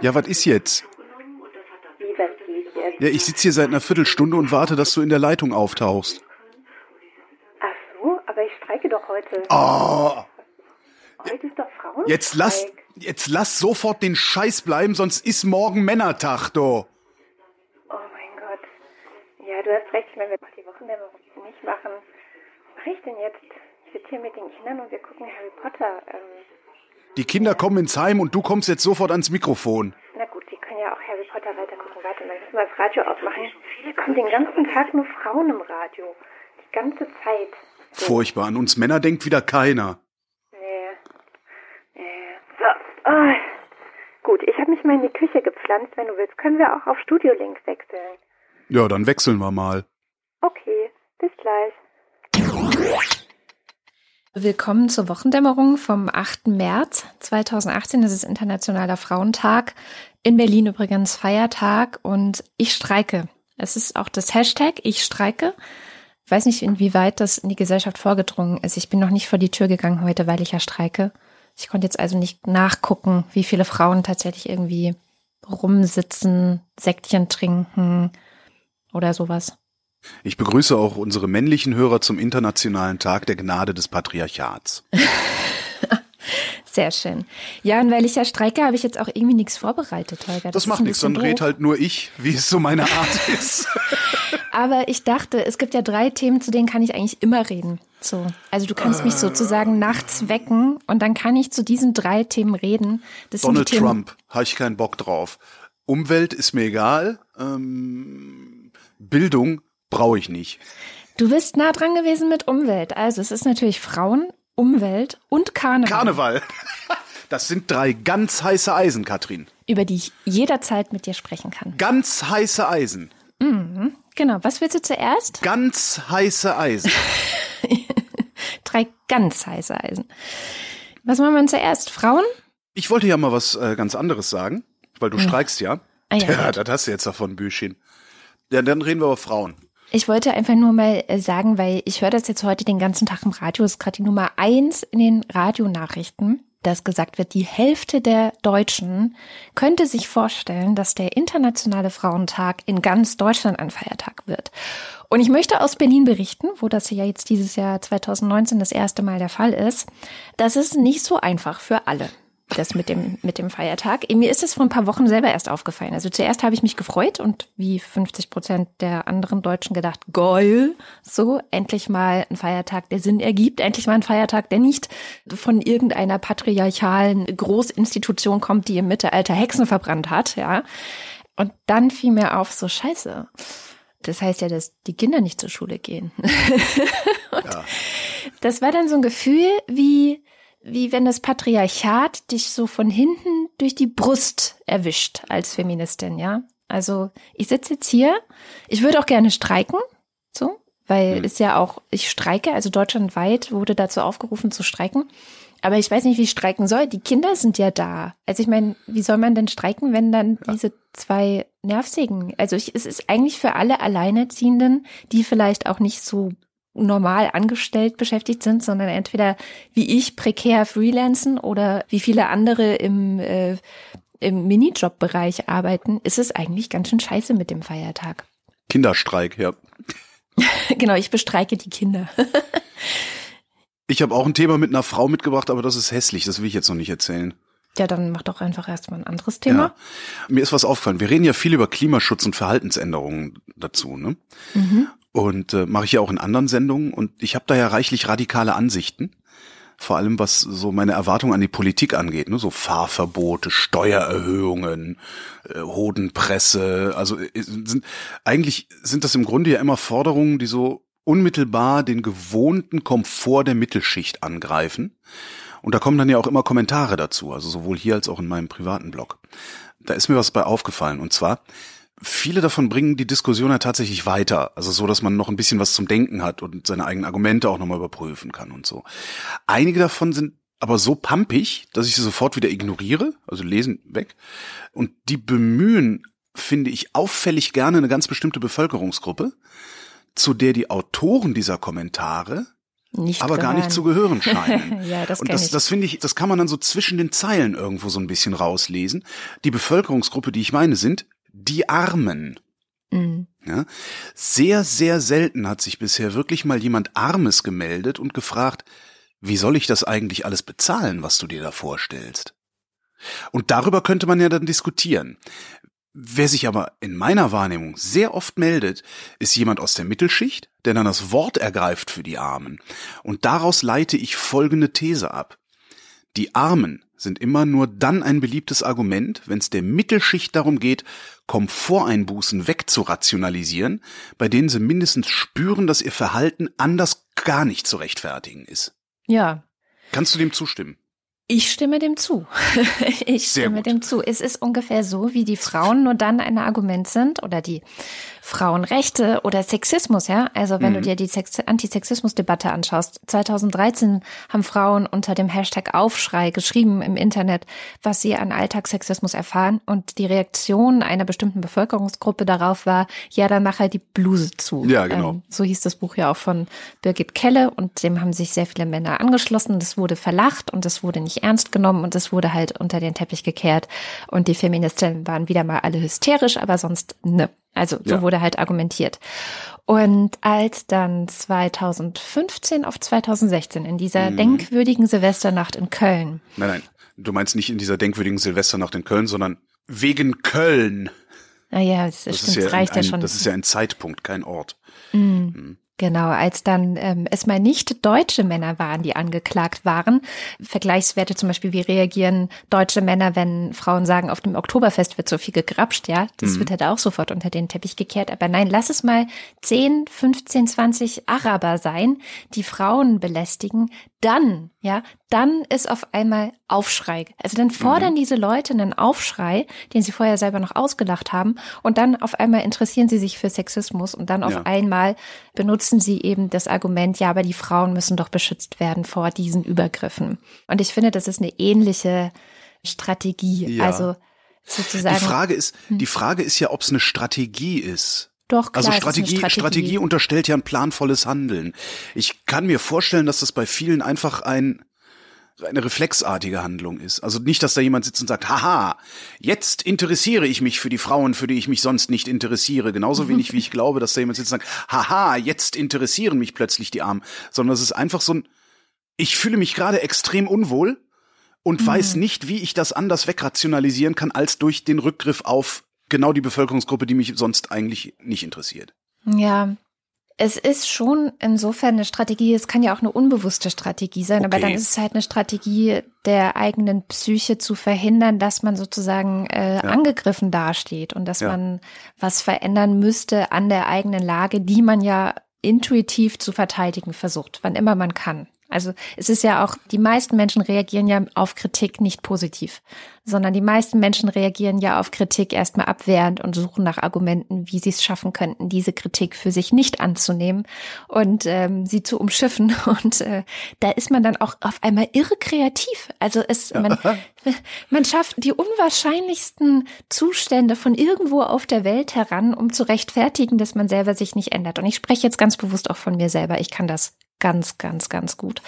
Ja, was ist jetzt? Ja, ich sitze hier seit einer Viertelstunde und warte, dass du in der Leitung auftauchst. Ach so, aber ich streike doch heute. Oh, Heute ist doch Frauenstreik. jetzt lass, jetzt lass sofort den Scheiß bleiben, sonst ist morgen Männertag, du. Oh mein Gott. Ja, du hast recht, wenn wir die Wochendämmerung nicht machen. Was mache ich denn jetzt? Ich sitze hier mit den Kindern und wir gucken Harry Potter. Ähm, Die Kinder kommen ins Heim und du kommst jetzt sofort ans Mikrofon. na gut, die können ja auch Harry Potter weiter gucken. Warte mal, müssen wir das Radio ausmachen. Viele kommen den ganzen Tag nur Frauen im Radio. Die ganze Zeit. Furchtbar, an uns Männer denkt wieder keiner. Nee. Nee. So. Ah. Gut, ich habe mich mal in die Küche gepflanzt. Wenn du willst, können wir auch auf Studio Link wechseln. Ja, dann wechseln wir mal. Okay, bis gleich. Willkommen zur Wochendämmerung vom 8. März 2018. Das ist Internationaler Frauentag. In Berlin übrigens Feiertag und ich streike. Es ist auch das Hashtag Ich streike. Ich weiß nicht, inwieweit das in die Gesellschaft vorgedrungen ist. Ich bin noch nicht vor die Tür gegangen heute, weil ich ja streike. Ich konnte jetzt also nicht nachgucken, wie viele Frauen tatsächlich irgendwie rumsitzen, Säckchen trinken oder sowas. Ich begrüße auch unsere männlichen Hörer zum Internationalen Tag der Gnade des Patriarchats. Sehr schön. Ja, und weil ich ja streike, habe ich jetzt auch irgendwie nichts vorbereitet, Holger. Das, ist macht nichts, dann red doof. halt nur ich, wie es so meine Art ist. Aber ich dachte, es gibt ja drei Themen, zu denen kann ich eigentlich immer reden. So. Also du kannst mich sozusagen nachts wecken und dann kann ich zu diesen drei Themen reden. Das Donald Themen, Trump, habe ich keinen Bock drauf. Umwelt ist mir egal. Ähm, Bildung brauche ich nicht. Du bist nah dran gewesen mit Umwelt. Also es ist natürlich Frauen, Umwelt und Karneval, Karneval. Das sind drei ganz heiße Eisen, Katrin. über die ich jederzeit mit dir sprechen kann. Ganz heiße Eisen. Genau. Was willst du zuerst? Ganz heiße Eisen. Drei ganz heiße Eisen. Was machen wir denn zuerst? Frauen? Ich wollte ja mal was äh, ganz anderes sagen, weil du streikst ja. Ah, ja, ja, das hast du jetzt davon, Büschchen. Ja, dann reden wir über Frauen. Ich wollte einfach nur mal äh, sagen, weil ich höre das jetzt heute den ganzen Tag im Radio, ist gerade die Nummer eins in den Radionachrichten, dass gesagt wird, die Hälfte der Deutschen könnte sich vorstellen, dass der Internationale Frauentag in ganz Deutschland ein Feiertag wird. Und ich möchte aus Berlin berichten, wo das ja jetzt dieses Jahr 2019 das erste Mal der Fall ist, das ist nicht so einfach für alle das mit dem, mit dem Feiertag. Mir ist es vor ein paar Wochen selber erst aufgefallen. Also zuerst habe ich mich gefreut und wie 50 Prozent der anderen Deutschen gedacht, geil, so, endlich mal ein Feiertag, der Sinn ergibt, endlich mal ein Feiertag, der nicht von irgendeiner patriarchalen Großinstitution kommt, die im Mittelalter Hexen verbrannt hat, ja. Und dann fiel mir auf, so scheiße. Das heißt ja, dass die Kinder nicht zur Schule gehen. Ja. Das war dann so ein Gefühl, wie, wie wenn das Patriarchat dich so von hinten durch die Brust erwischt als Feministin, ja. Also ich sitze jetzt hier, ich würde auch gerne streiken, so, weil es ja auch, ich streike, also deutschlandweit wurde dazu aufgerufen zu streiken. Aber ich weiß nicht, wie ich streiken soll. Die Kinder sind ja da. Also ich meine, wie soll man denn streiken, wenn dann diese zwei Nervsägen, also ich, es ist eigentlich für alle Alleinerziehenden, die vielleicht auch nicht so normal angestellt beschäftigt sind, sondern entweder wie ich prekär freelancen oder wie viele andere im, äh, im Minijob-Bereich arbeiten, ist es eigentlich ganz schön scheiße mit dem Feiertag. Kinderstreik, ja. genau, ich bestreike die Kinder. Ich habe auch ein Thema mit einer Frau mitgebracht, aber das ist hässlich, das will ich jetzt noch nicht erzählen. ja, dann mach doch einfach erstmal ein anderes Thema. Ja. Mir ist was aufgefallen. Wir reden ja viel über Klimaschutz und Verhaltensänderungen dazu, ne? Und äh, mache ich ja auch in anderen Sendungen und ich habe da ja reichlich radikale Ansichten. Vor allem was so meine Erwartung an die Politik angeht, ne? so Fahrverbote, Steuererhöhungen, äh, Hodenpresse, also äh, sind, eigentlich sind das im Grunde ja immer Forderungen, die so unmittelbar den gewohnten Komfort der Mittelschicht angreifen. Und da kommen dann ja auch immer Kommentare dazu, also sowohl hier als auch in meinem privaten Blog. Da ist mir was bei aufgefallen und zwar, viele davon bringen die Diskussion ja tatsächlich weiter, also so, dass man noch ein bisschen was zum Denken hat und seine eigenen Argumente auch nochmal überprüfen kann und so. Einige davon sind aber so pampig, dass ich sie sofort wieder ignoriere, also lesen weg. Und die bemühen, finde ich, auffällig gerne eine ganz bestimmte Bevölkerungsgruppe, zu der die Autoren dieser Kommentare nicht aber gehören. gar nicht zu gehören scheinen. ja, das Und das, ich. das finde ich, das kann man dann so zwischen den Zeilen irgendwo so ein bisschen rauslesen. Die Bevölkerungsgruppe, die ich meine, sind die Armen. Mhm. Ja? Sehr, sehr selten hat sich bisher wirklich mal jemand Armes gemeldet und gefragt, wie soll ich das eigentlich alles bezahlen, was du dir da vorstellst? Und darüber könnte man ja dann diskutieren. Wer sich aber in meiner Wahrnehmung sehr oft meldet, ist jemand aus der Mittelschicht, der dann das Wort ergreift für die Armen. Und daraus leite ich folgende These ab. Die Armen sind immer nur dann ein beliebtes Argument, wenn es der Mittelschicht darum geht, Komforteinbußen wegzurationalisieren, bei denen sie mindestens spüren, dass ihr Verhalten anders gar nicht zu rechtfertigen ist. Ja, Kannst du dem zustimmen? Ich stimme dem zu. ich Sehr stimme gut. dem zu. Es ist ungefähr so, wie die Frauen nur dann ein Argument sind oder die Frauenrechte oder Sexismus, ja. Also wenn du Mhm. dir die Sex Antisexismus-Debatte anschaust. 2013 haben Frauen unter dem Hashtag Aufschrei geschrieben im Internet, was sie an Alltagssexismus erfahren. Und die Reaktion einer bestimmten Bevölkerungsgruppe darauf war, ja, dann mach halt die Bluse zu. Ja, genau. Ähm, so hieß das Buch ja auch von Birgit Kelle und dem haben sich sehr viele Männer angeschlossen. Das wurde verlacht und das wurde nicht ernst genommen und das wurde halt unter den Teppich gekehrt. Und die Feministinnen waren wieder mal alle hysterisch, aber sonst ne. Also so Ja. wurde halt argumentiert. Und als dann 2015 auf 2016 in dieser Mhm. denkwürdigen Silvesternacht in Köln, Nein, nein. Du meinst nicht in dieser denkwürdigen Silvesternacht in Köln, sondern wegen Köln. naja, es Das stimmt, ist ja, es reicht ein, ja schon. das ist ja ein Zeitpunkt, kein Ort. Genau, als dann ähm, es mal nicht deutsche Männer waren, die angeklagt waren. Vergleichswerte zum Beispiel, wie reagieren deutsche Männer, wenn Frauen sagen, auf dem Oktoberfest wird so viel gegrapscht, ja? Das wird halt auch sofort unter den Teppich gekehrt. Aber nein, lass es mal 10, 15, 20 Araber sein, die Frauen belästigen. Dann, ja, dann ist auf einmal Aufschrei. Also dann fordern diese Leute einen Aufschrei, den sie vorher selber noch ausgelacht haben. Und dann auf einmal interessieren sie sich für Sexismus und dann auf Ja. einmal benutzen sie eben das Argument, ja, aber die Frauen müssen doch beschützt werden vor diesen Übergriffen. Und ich finde, das ist eine ähnliche Strategie. Ja. Also sozusagen. Die Frage ist, die Frage ist ja, ob es eine Strategie ist. Doch, klar, Also ist eine Strategie, Strategie. Strategie. unterstellt ja ein planvolles Handeln. Ich kann mir vorstellen, dass das bei vielen einfach ein eine reflexartige Handlung ist. Also nicht, dass da jemand sitzt und sagt, haha, jetzt interessiere ich mich für die Frauen, für die ich mich sonst nicht interessiere. Genauso wenig, wie ich glaube, dass da jemand sitzt und sagt, haha, jetzt interessieren mich plötzlich die Armen. Sondern es ist einfach so ein, ich fühle mich gerade extrem unwohl und weiß nicht, wie ich das anders wegrationalisieren kann, als durch den Rückgriff auf genau die Bevölkerungsgruppe, die mich sonst eigentlich nicht interessiert. Ja. Es ist schon insofern eine Strategie, es kann ja auch eine unbewusste Strategie sein, aber Okay. dann ist es halt eine Strategie der eigenen Psyche zu verhindern, dass man sozusagen äh, angegriffen dasteht und dass Ja. man was verändern müsste an der eigenen Lage, die man ja intuitiv zu verteidigen versucht, wann immer man kann. Also es ist ja auch, die meisten Menschen reagieren ja auf Kritik nicht positiv, sondern die meisten Menschen reagieren ja auf Kritik erstmal abwehrend und suchen nach Argumenten, wie sie es schaffen könnten, diese Kritik für sich nicht anzunehmen und ähm, sie zu umschiffen. Und äh, da ist man dann auch auf einmal irre kreativ. Also es, man, man schafft die unwahrscheinlichsten Zustände von irgendwo auf der Welt heran, um zu rechtfertigen, dass man selber sich nicht ändert. Und ich spreche jetzt ganz bewusst auch von mir selber. Ich kann das ganz, ganz, ganz gut.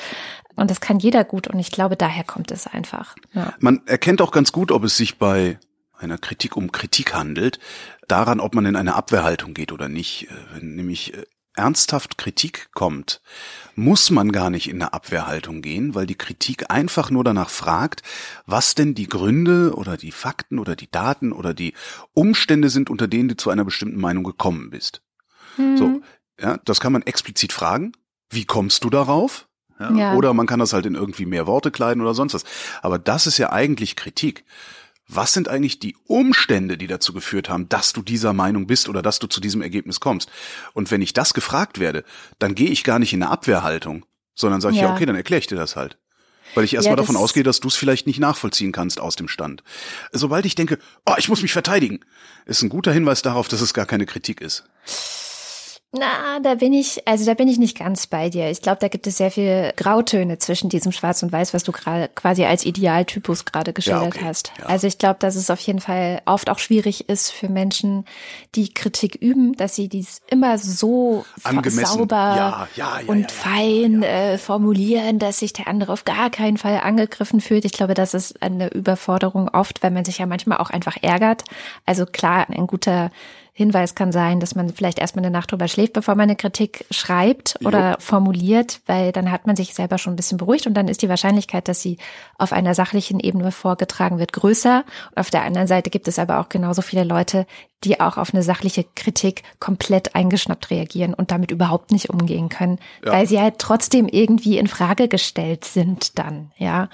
Und das kann jeder gut. Und ich glaube, daher kommt es einfach. Ja. Man erkennt auch ganz gut, ob es sich bei einer Kritik um Kritik handelt, daran, ob man in eine Abwehrhaltung geht oder nicht. Äh, Wenn nämlich äh, ernsthaft Kritik kommt, muss man gar nicht in eine Abwehrhaltung gehen, weil die Kritik einfach nur danach fragt, was denn die Gründe oder die Fakten oder die Daten oder die Umstände sind, unter denen du zu einer bestimmten Meinung gekommen bist. So, ja, das kann man explizit fragen. Wie kommst du darauf? Ja, Ja. Oder man kann das halt in irgendwie mehr Worte kleiden oder sonst was. Aber das ist ja eigentlich Kritik. Was sind eigentlich die Umstände, die dazu geführt haben, dass du dieser Meinung bist oder dass du zu diesem Ergebnis kommst? Und wenn ich das gefragt werde, dann gehe ich gar nicht in eine Abwehrhaltung, sondern sage ich, ja, Ja. okay, dann erkläre ich dir das halt. Weil ich erstmal Ja, davon ausgehe, dass du es vielleicht nicht nachvollziehen kannst aus dem Stand. Sobald ich denke, oh, ich muss mich verteidigen, ist ein guter Hinweis darauf, dass es gar keine Kritik ist. Na, da bin ich, also da bin ich nicht ganz bei dir. Ich glaube, da gibt es sehr viele Grautöne zwischen diesem Schwarz und Weiß, was du gerade quasi als Idealtypus gerade geschildert ja, okay. hast. Ja. Also ich glaube, dass es auf jeden Fall oft auch schwierig ist für Menschen, die Kritik üben, dass sie dies immer so sauber ja, und fein äh, formulieren, dass sich der andere auf gar keinen Fall angegriffen fühlt. Ich glaube, das ist eine Überforderung oft, weil man sich ja manchmal auch einfach ärgert. Also klar, ein guter Hinweis kann sein, dass man vielleicht erstmal eine Nacht drüber schläft, bevor man eine Kritik schreibt oder jo. formuliert, weil dann hat man sich selber schon ein bisschen beruhigt und dann ist die Wahrscheinlichkeit, dass sie auf einer sachlichen Ebene vorgetragen wird, größer. Und auf der anderen Seite gibt es aber auch genauso viele Leute, die auch auf eine sachliche Kritik komplett eingeschnappt reagieren und damit überhaupt nicht umgehen können, ja. weil sie halt trotzdem irgendwie in Frage gestellt sind dann, ja.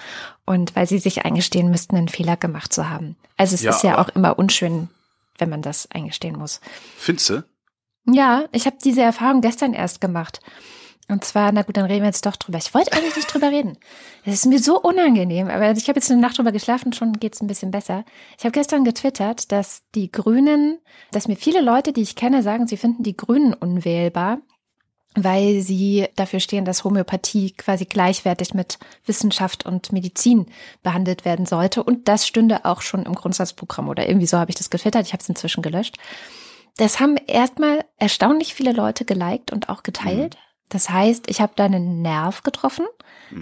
Und weil sie sich eingestehen müssten, einen Fehler gemacht zu haben. Also es ja, ist ja auch immer unschön, wenn man das eingestehen muss. Findest du? Ja, ich habe diese Erfahrung gestern erst gemacht. Und zwar, na gut, dann reden wir jetzt doch drüber. Ich wollte eigentlich nicht drüber reden. Es ist mir so unangenehm, aber ich habe jetzt eine Nacht drüber geschlafen, schon geht's ein bisschen besser. Ich habe gestern getwittert, dass die Grünen, dass mir viele Leute, die ich kenne, sagen, sie finden die Grünen unwählbar, weil sie dafür stehen, dass Homöopathie quasi gleichwertig mit Wissenschaft und Medizin behandelt werden sollte. Und das stünde auch schon im Grundsatzprogramm oder irgendwie so habe ich das gefiltert. Ich habe es inzwischen gelöscht. Das haben erstmal erstaunlich viele Leute geliked und auch geteilt. Mhm. Das heißt, ich habe da einen Nerv getroffen.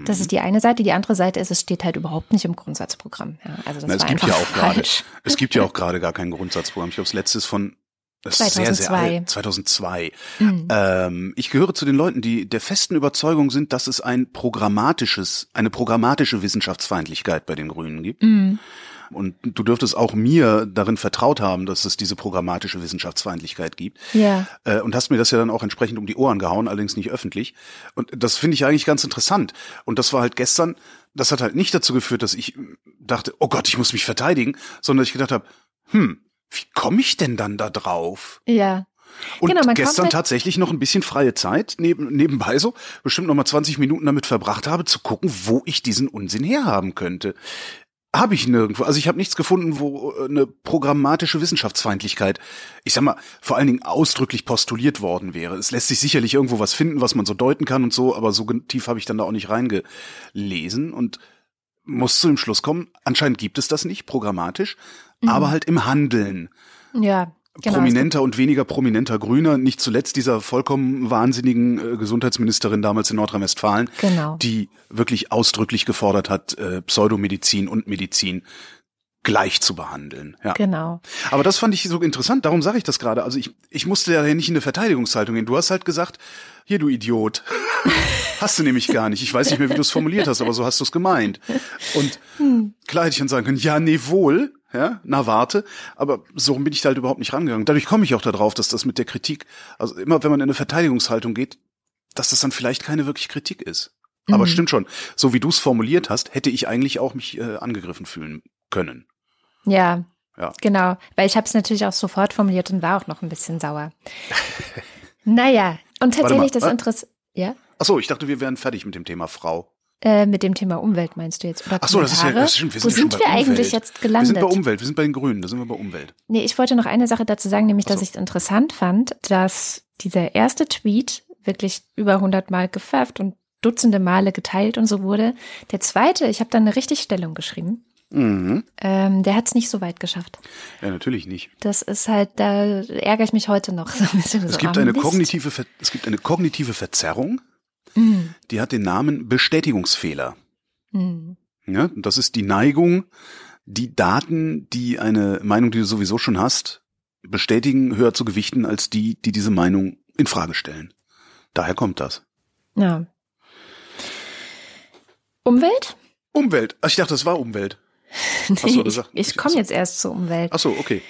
Das ist mhm. die eine Seite. Die andere Seite ist, es steht halt überhaupt nicht im Grundsatzprogramm. Ja, also das Na, es war gibt einfach ja auch falsch. Grade, es gibt ja auch gerade gar kein Grundsatzprogramm. Ich habe das letztes von das 2002. Ist sehr, sehr alt. 2002. Mhm. Ähm, ich gehöre zu den Leuten, die der festen Überzeugung sind, dass es ein programmatisches, eine programmatische Wissenschaftsfeindlichkeit bei den Grünen gibt. Mhm. Und du dürftest auch mir darin vertraut haben, dass es diese programmatische Wissenschaftsfeindlichkeit gibt. Ja. Äh, und hast mir das ja dann auch entsprechend um die Ohren gehauen, allerdings nicht öffentlich. Und das finde ich eigentlich ganz interessant. Und das war halt gestern, das hat halt nicht dazu geführt, dass ich dachte, oh Gott, ich muss mich verteidigen, sondern ich gedacht habe, hm, wie komme ich denn dann da drauf? Ja. Und genau, gestern tatsächlich noch ein bisschen freie Zeit neben, nebenbei so, bestimmt noch mal 20 Minuten damit verbracht habe, zu gucken, wo ich diesen Unsinn herhaben könnte. Habe ich nirgendwo. Also ich habe nichts gefunden, wo äh, eine programmatische Wissenschaftsfeindlichkeit, ich sag mal, vor allen Dingen ausdrücklich postuliert worden wäre. Es lässt sich sicherlich irgendwo was finden, was man so deuten kann und so, aber so tief habe ich dann da auch nicht reingelesen und muss zu dem Schluss kommen, anscheinend gibt es das nicht programmatisch, mhm. aber halt im Handeln. Ja. Genau, prominenter und weniger prominenter Grüner, nicht zuletzt dieser vollkommen wahnsinnigen äh, Gesundheitsministerin damals in Nordrhein-Westfalen, genau. die wirklich ausdrücklich gefordert hat, äh, Pseudomedizin und Medizin gleich zu behandeln. Ja. Genau. Aber das fand ich so interessant, darum sage ich das gerade. Also ich, ich musste ja nicht in eine Verteidigungshaltung gehen. Du hast halt gesagt, hier du Idiot. hast du nämlich gar nicht. Ich weiß nicht mehr, wie du es formuliert hast, aber so hast du es gemeint. Und hm. klar hätte ich dann sagen können, ja, nee, wohl ja, na warte, aber so bin ich da halt überhaupt nicht rangegangen. Dadurch komme ich auch darauf, dass das mit der Kritik, also immer wenn man in eine Verteidigungshaltung geht, dass das dann vielleicht keine wirklich Kritik ist. Mhm. Aber stimmt schon, so wie du es formuliert hast, hätte ich eigentlich auch mich äh, angegriffen fühlen können. Ja, ja. genau, weil ich habe es natürlich auch sofort formuliert und war auch noch ein bisschen sauer. naja, und tatsächlich das Interesse, ja? Ach so, ich dachte, wir wären fertig mit dem Thema Frau. Äh, mit dem Thema Umwelt meinst du jetzt? Oder Ach so, das ist ja, das stimmt. Wir sind Wo sind wir eigentlich jetzt gelandet? Wir sind bei Umwelt, wir sind bei den Grünen, da sind wir bei Umwelt. Nee, ich wollte noch eine Sache dazu sagen, nämlich, so. dass ich es interessant fand, dass dieser erste Tweet wirklich über 100 Mal gefärbt und Dutzende Male geteilt und so wurde. Der zweite, ich habe da eine Richtigstellung geschrieben. Mhm. Ähm, der hat es nicht so weit geschafft. Ja, natürlich nicht. Das ist halt, da ärgere ich mich heute noch so ein bisschen. Es so gibt eine kognitive, es gibt eine kognitive Verzerrung Mhm. Die hat den Namen Bestätigungsfehler. Mhm. Ja, das ist die Neigung, die Daten, die eine Meinung, die du sowieso schon hast, bestätigen, höher zu gewichten als die, die diese Meinung in Frage stellen. Daher kommt das. Ja. Umwelt? Umwelt. Ach, ich dachte, das war Umwelt. nee, ich, ich komme jetzt erst zur Umwelt. Ach so, okay.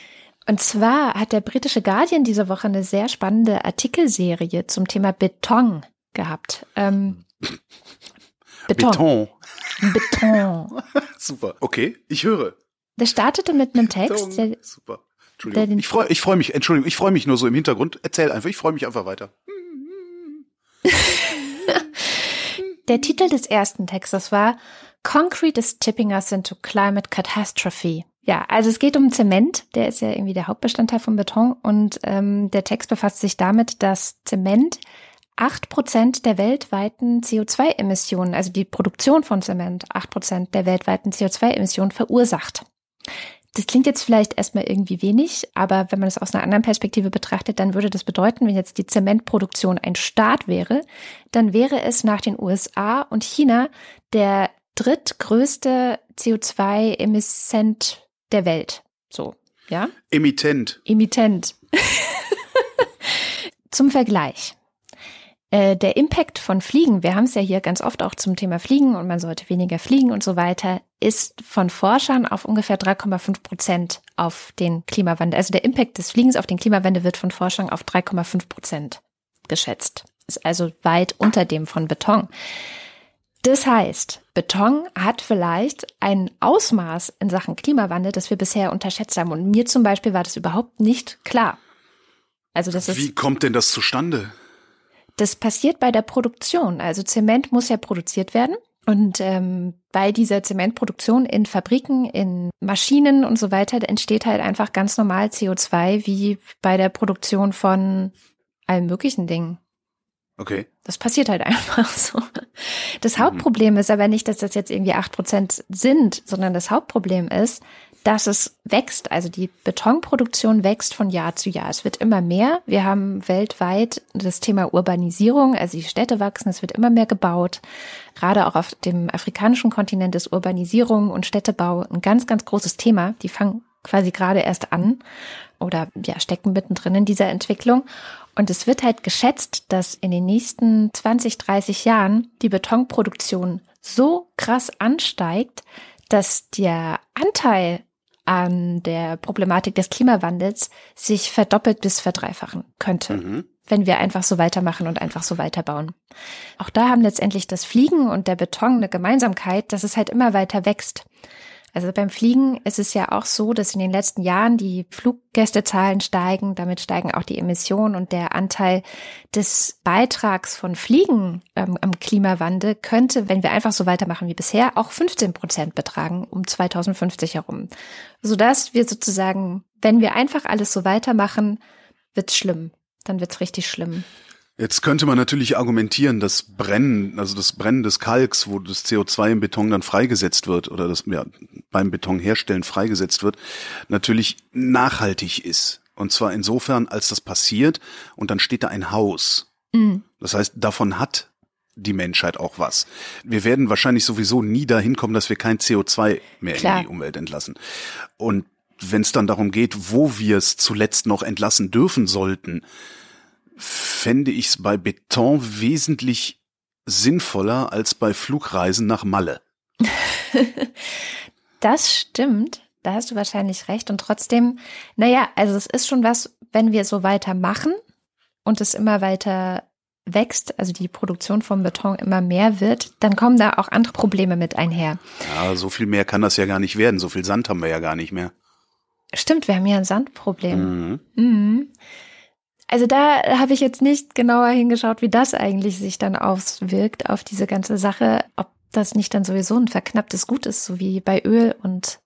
Und zwar hat der britische Guardian diese Woche eine sehr spannende Artikelserie zum Thema Beton gehabt. Ähm, Beton. Beton. Beton. Super. Okay, ich höre. Der startete mit einem Text. Der, Super. Entschuldigung. ich freue ich freu mich, Entschuldigung, ich freue mich nur so im Hintergrund. Erzähl einfach, ich freue mich einfach weiter. der Titel des ersten Textes war Concrete is tipping us into climate catastrophe. Ja, also es geht um Zement, der ist ja irgendwie der Hauptbestandteil von Beton und ähm, der Text befasst sich damit, dass Zement acht Prozent der weltweiten CO2-Emissionen, also die Produktion von Zement, acht Prozent der weltweiten CO2-Emissionen verursacht. Das klingt jetzt vielleicht erstmal irgendwie wenig, aber wenn man es aus einer anderen Perspektive betrachtet, dann würde das bedeuten, wenn jetzt die Zementproduktion ein Staat wäre, dann wäre es nach den USA und China der drittgrößte CO2-Emissent der Welt. So, ja? Emittent. Emittent. Zum Vergleich. Äh, der Impact von Fliegen, wir haben es ja hier ganz oft auch zum Thema Fliegen und man sollte weniger fliegen und so weiter, ist von Forschern auf ungefähr 3,5 Prozent auf den Klimawandel. Also der Impact des Fliegens auf den Klimawandel wird von Forschern auf 3,5 Prozent geschätzt. Ist also weit unter dem von Beton. Das heißt, Beton hat vielleicht ein Ausmaß in Sachen Klimawandel, das wir bisher unterschätzt haben. Und mir zum Beispiel war das überhaupt nicht klar. Also das ist. Wie kommt denn das zustande? Das passiert bei der Produktion. Also Zement muss ja produziert werden. Und ähm, bei dieser Zementproduktion in Fabriken, in Maschinen und so weiter entsteht halt einfach ganz normal CO2 wie bei der Produktion von allen möglichen Dingen. Okay. Das passiert halt einfach so. Das Hauptproblem ist aber nicht, dass das jetzt irgendwie acht Prozent sind, sondern das Hauptproblem ist, dass es wächst. Also die Betonproduktion wächst von Jahr zu Jahr. Es wird immer mehr. Wir haben weltweit das Thema Urbanisierung, also die Städte wachsen, es wird immer mehr gebaut. Gerade auch auf dem afrikanischen Kontinent ist Urbanisierung und Städtebau ein ganz, ganz großes Thema. Die fangen quasi gerade erst an oder ja, stecken mittendrin in dieser Entwicklung. Und es wird halt geschätzt, dass in den nächsten 20, 30 Jahren die Betonproduktion so krass ansteigt, dass der Anteil an der Problematik des Klimawandels sich verdoppelt bis verdreifachen könnte. Mhm. wenn wir einfach so weitermachen und einfach so weiterbauen. Auch da haben letztendlich das Fliegen und der Beton eine Gemeinsamkeit, dass es halt immer weiter wächst. Also beim Fliegen ist es ja auch so, dass in den letzten Jahren die Fluggästezahlen steigen, damit steigen auch die Emissionen und der Anteil des Beitrags von Fliegen ähm, am Klimawandel könnte, wenn wir einfach so weitermachen wie bisher, auch 15 Prozent betragen um 2050 herum. Sodass wir sozusagen, wenn wir einfach alles so weitermachen, wird's schlimm. Dann wird's richtig schlimm. Jetzt könnte man natürlich argumentieren, dass Brennen, also das Brennen des Kalks, wo das CO2 im Beton dann freigesetzt wird oder das ja, beim Betonherstellen freigesetzt wird, natürlich nachhaltig ist. Und zwar insofern, als das passiert und dann steht da ein Haus. Mhm. Das heißt, davon hat die Menschheit auch was. Wir werden wahrscheinlich sowieso nie dahin kommen, dass wir kein CO2 mehr Klar. in die Umwelt entlassen. Und wenn es dann darum geht, wo wir es zuletzt noch entlassen dürfen sollten, fände ich es bei Beton wesentlich sinnvoller als bei Flugreisen nach Malle. das stimmt. Da hast du wahrscheinlich recht. Und trotzdem, naja, also es ist schon was, wenn wir so weitermachen und es immer weiter wächst, also die Produktion von Beton immer mehr wird, dann kommen da auch andere Probleme mit einher. Ja, so viel mehr kann das ja gar nicht werden. So viel Sand haben wir ja gar nicht mehr. Stimmt, wir haben ja ein Sandproblem. Mhm. Mhm. Also da habe ich jetzt nicht genauer hingeschaut, wie das eigentlich sich dann auswirkt auf diese ganze Sache, ob das nicht dann sowieso ein verknapptes Gut ist, so wie bei Öl und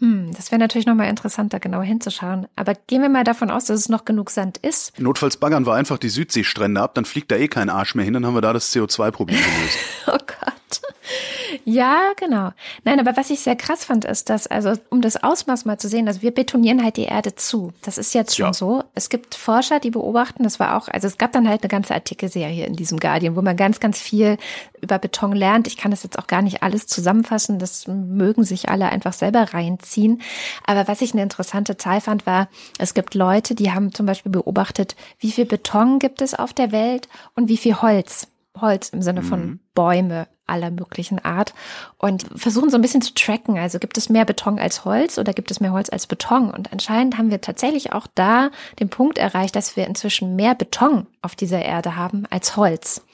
hm, das wäre natürlich nochmal interessant, da genauer hinzuschauen. Aber gehen wir mal davon aus, dass es noch genug Sand ist. Notfalls baggern wir einfach die Südseestrände ab, dann fliegt da eh kein Arsch mehr hin, dann haben wir da das CO2-Problem gelöst. oh Gott. Ja, genau. Nein, aber was ich sehr krass fand, ist, dass, also um das Ausmaß mal zu sehen, also wir betonieren halt die Erde zu. Das ist jetzt schon ja. so. Es gibt Forscher, die beobachten, das war auch, also es gab dann halt eine ganze Artikelserie in diesem Guardian, wo man ganz, ganz viel über Beton lernt. Ich kann das jetzt auch gar nicht alles zusammenfassen. Das mögen sich alle einfach selber reinziehen. Aber was ich eine interessante Zahl fand, war, es gibt Leute, die haben zum Beispiel beobachtet, wie viel Beton gibt es auf der Welt und wie viel Holz. Holz im Sinne von mhm. Bäume aller möglichen Art und versuchen so ein bisschen zu tracken. Also gibt es mehr Beton als Holz oder gibt es mehr Holz als Beton? Und anscheinend haben wir tatsächlich auch da den Punkt erreicht, dass wir inzwischen mehr Beton auf dieser Erde haben als Holz.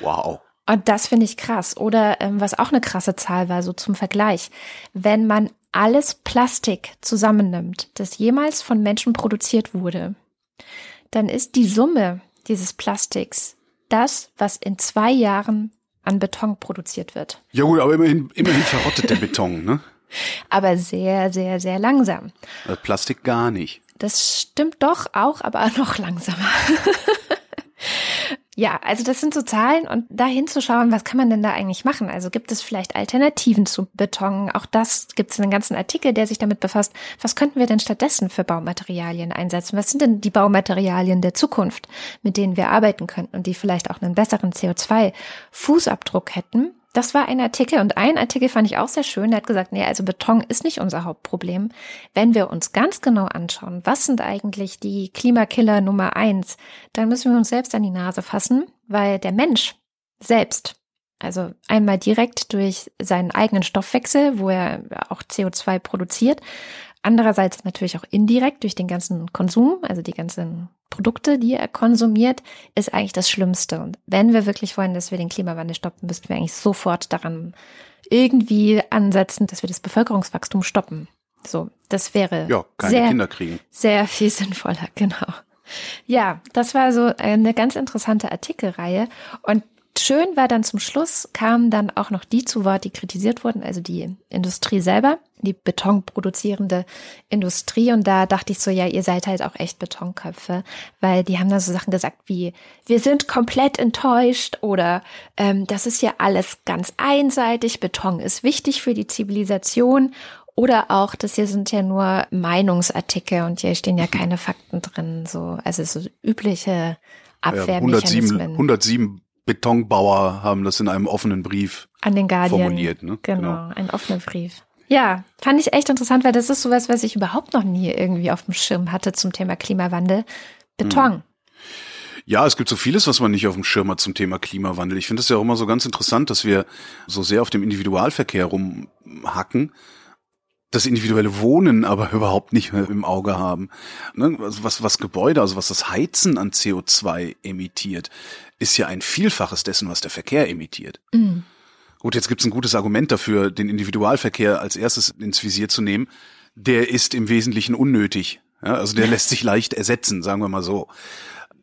Wow. Und das finde ich krass. Oder ähm, was auch eine krasse Zahl war, so zum Vergleich. Wenn man alles Plastik zusammennimmt, das jemals von Menschen produziert wurde, dann ist die Summe dieses Plastiks das, was in zwei Jahren an Beton produziert wird. Ja gut, aber immerhin, immerhin verrottet der Beton, ne? aber sehr, sehr, sehr langsam. Äh, Plastik gar nicht. Das stimmt doch auch, aber noch langsamer. Ja, also das sind so Zahlen und da hinzuschauen, was kann man denn da eigentlich machen? Also gibt es vielleicht Alternativen zu Beton? Auch das gibt es einen ganzen Artikel, der sich damit befasst. Was könnten wir denn stattdessen für Baumaterialien einsetzen? Was sind denn die Baumaterialien der Zukunft, mit denen wir arbeiten könnten und die vielleicht auch einen besseren CO2-Fußabdruck hätten? Das war ein Artikel und ein Artikel fand ich auch sehr schön. Der hat gesagt, nee, also Beton ist nicht unser Hauptproblem. Wenn wir uns ganz genau anschauen, was sind eigentlich die Klimakiller Nummer eins, dann müssen wir uns selbst an die Nase fassen, weil der Mensch selbst, also einmal direkt durch seinen eigenen Stoffwechsel, wo er auch CO2 produziert, Andererseits natürlich auch indirekt durch den ganzen Konsum, also die ganzen Produkte, die er konsumiert, ist eigentlich das Schlimmste. Und wenn wir wirklich wollen, dass wir den Klimawandel stoppen, müssten wir eigentlich sofort daran irgendwie ansetzen, dass wir das Bevölkerungswachstum stoppen. So, das wäre ja, sehr, Kinder kriegen. sehr viel sinnvoller, genau. Ja, das war so eine ganz interessante Artikelreihe. Und schön war dann zum Schluss, kamen dann auch noch die zu Wort, die kritisiert wurden, also die Industrie selber, die betonproduzierende Industrie. Und da dachte ich so, ja, ihr seid halt auch echt Betonköpfe, weil die haben da so Sachen gesagt wie, wir sind komplett enttäuscht oder ähm, das ist ja alles ganz einseitig, Beton ist wichtig für die Zivilisation. Oder auch, das hier sind ja nur Meinungsartikel und hier stehen ja keine Fakten drin, so, also so übliche Abwehrmechanismen. Ja, 107, 107 Betonbauer haben das in einem offenen Brief an den Guardian formuliert. Ne? Genau, genau, ein offener Brief. Ja, fand ich echt interessant, weil das ist sowas, was ich überhaupt noch nie irgendwie auf dem Schirm hatte zum Thema Klimawandel. Beton. Hm. Ja, es gibt so vieles, was man nicht auf dem Schirm hat zum Thema Klimawandel. Ich finde es ja auch immer so ganz interessant, dass wir so sehr auf dem Individualverkehr rumhacken, das individuelle Wohnen aber überhaupt nicht mehr im Auge haben. Ne? Was, was Gebäude, also was das Heizen an CO2 emittiert, ist ja ein Vielfaches dessen, was der Verkehr emittiert. Mhm. Gut, jetzt gibt es ein gutes Argument dafür, den Individualverkehr als erstes ins Visier zu nehmen. Der ist im Wesentlichen unnötig. Ja, also der lässt sich leicht ersetzen, sagen wir mal so.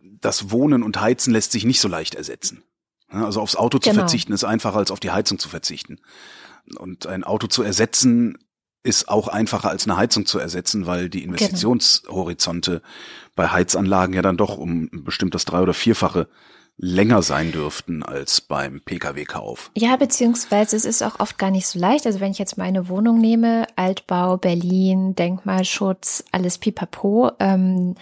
Das Wohnen und Heizen lässt sich nicht so leicht ersetzen. Ja, also aufs Auto zu genau. verzichten ist einfacher als auf die Heizung zu verzichten. Und ein Auto zu ersetzen ist auch einfacher als eine Heizung zu ersetzen, weil die genau. Investitionshorizonte bei Heizanlagen ja dann doch um bestimmt das drei- oder vierfache länger sein dürften als beim Pkw-Kauf. Ja, beziehungsweise es ist auch oft gar nicht so leicht. Also wenn ich jetzt meine Wohnung nehme, Altbau, Berlin, Denkmalschutz, alles pipapo, ähm,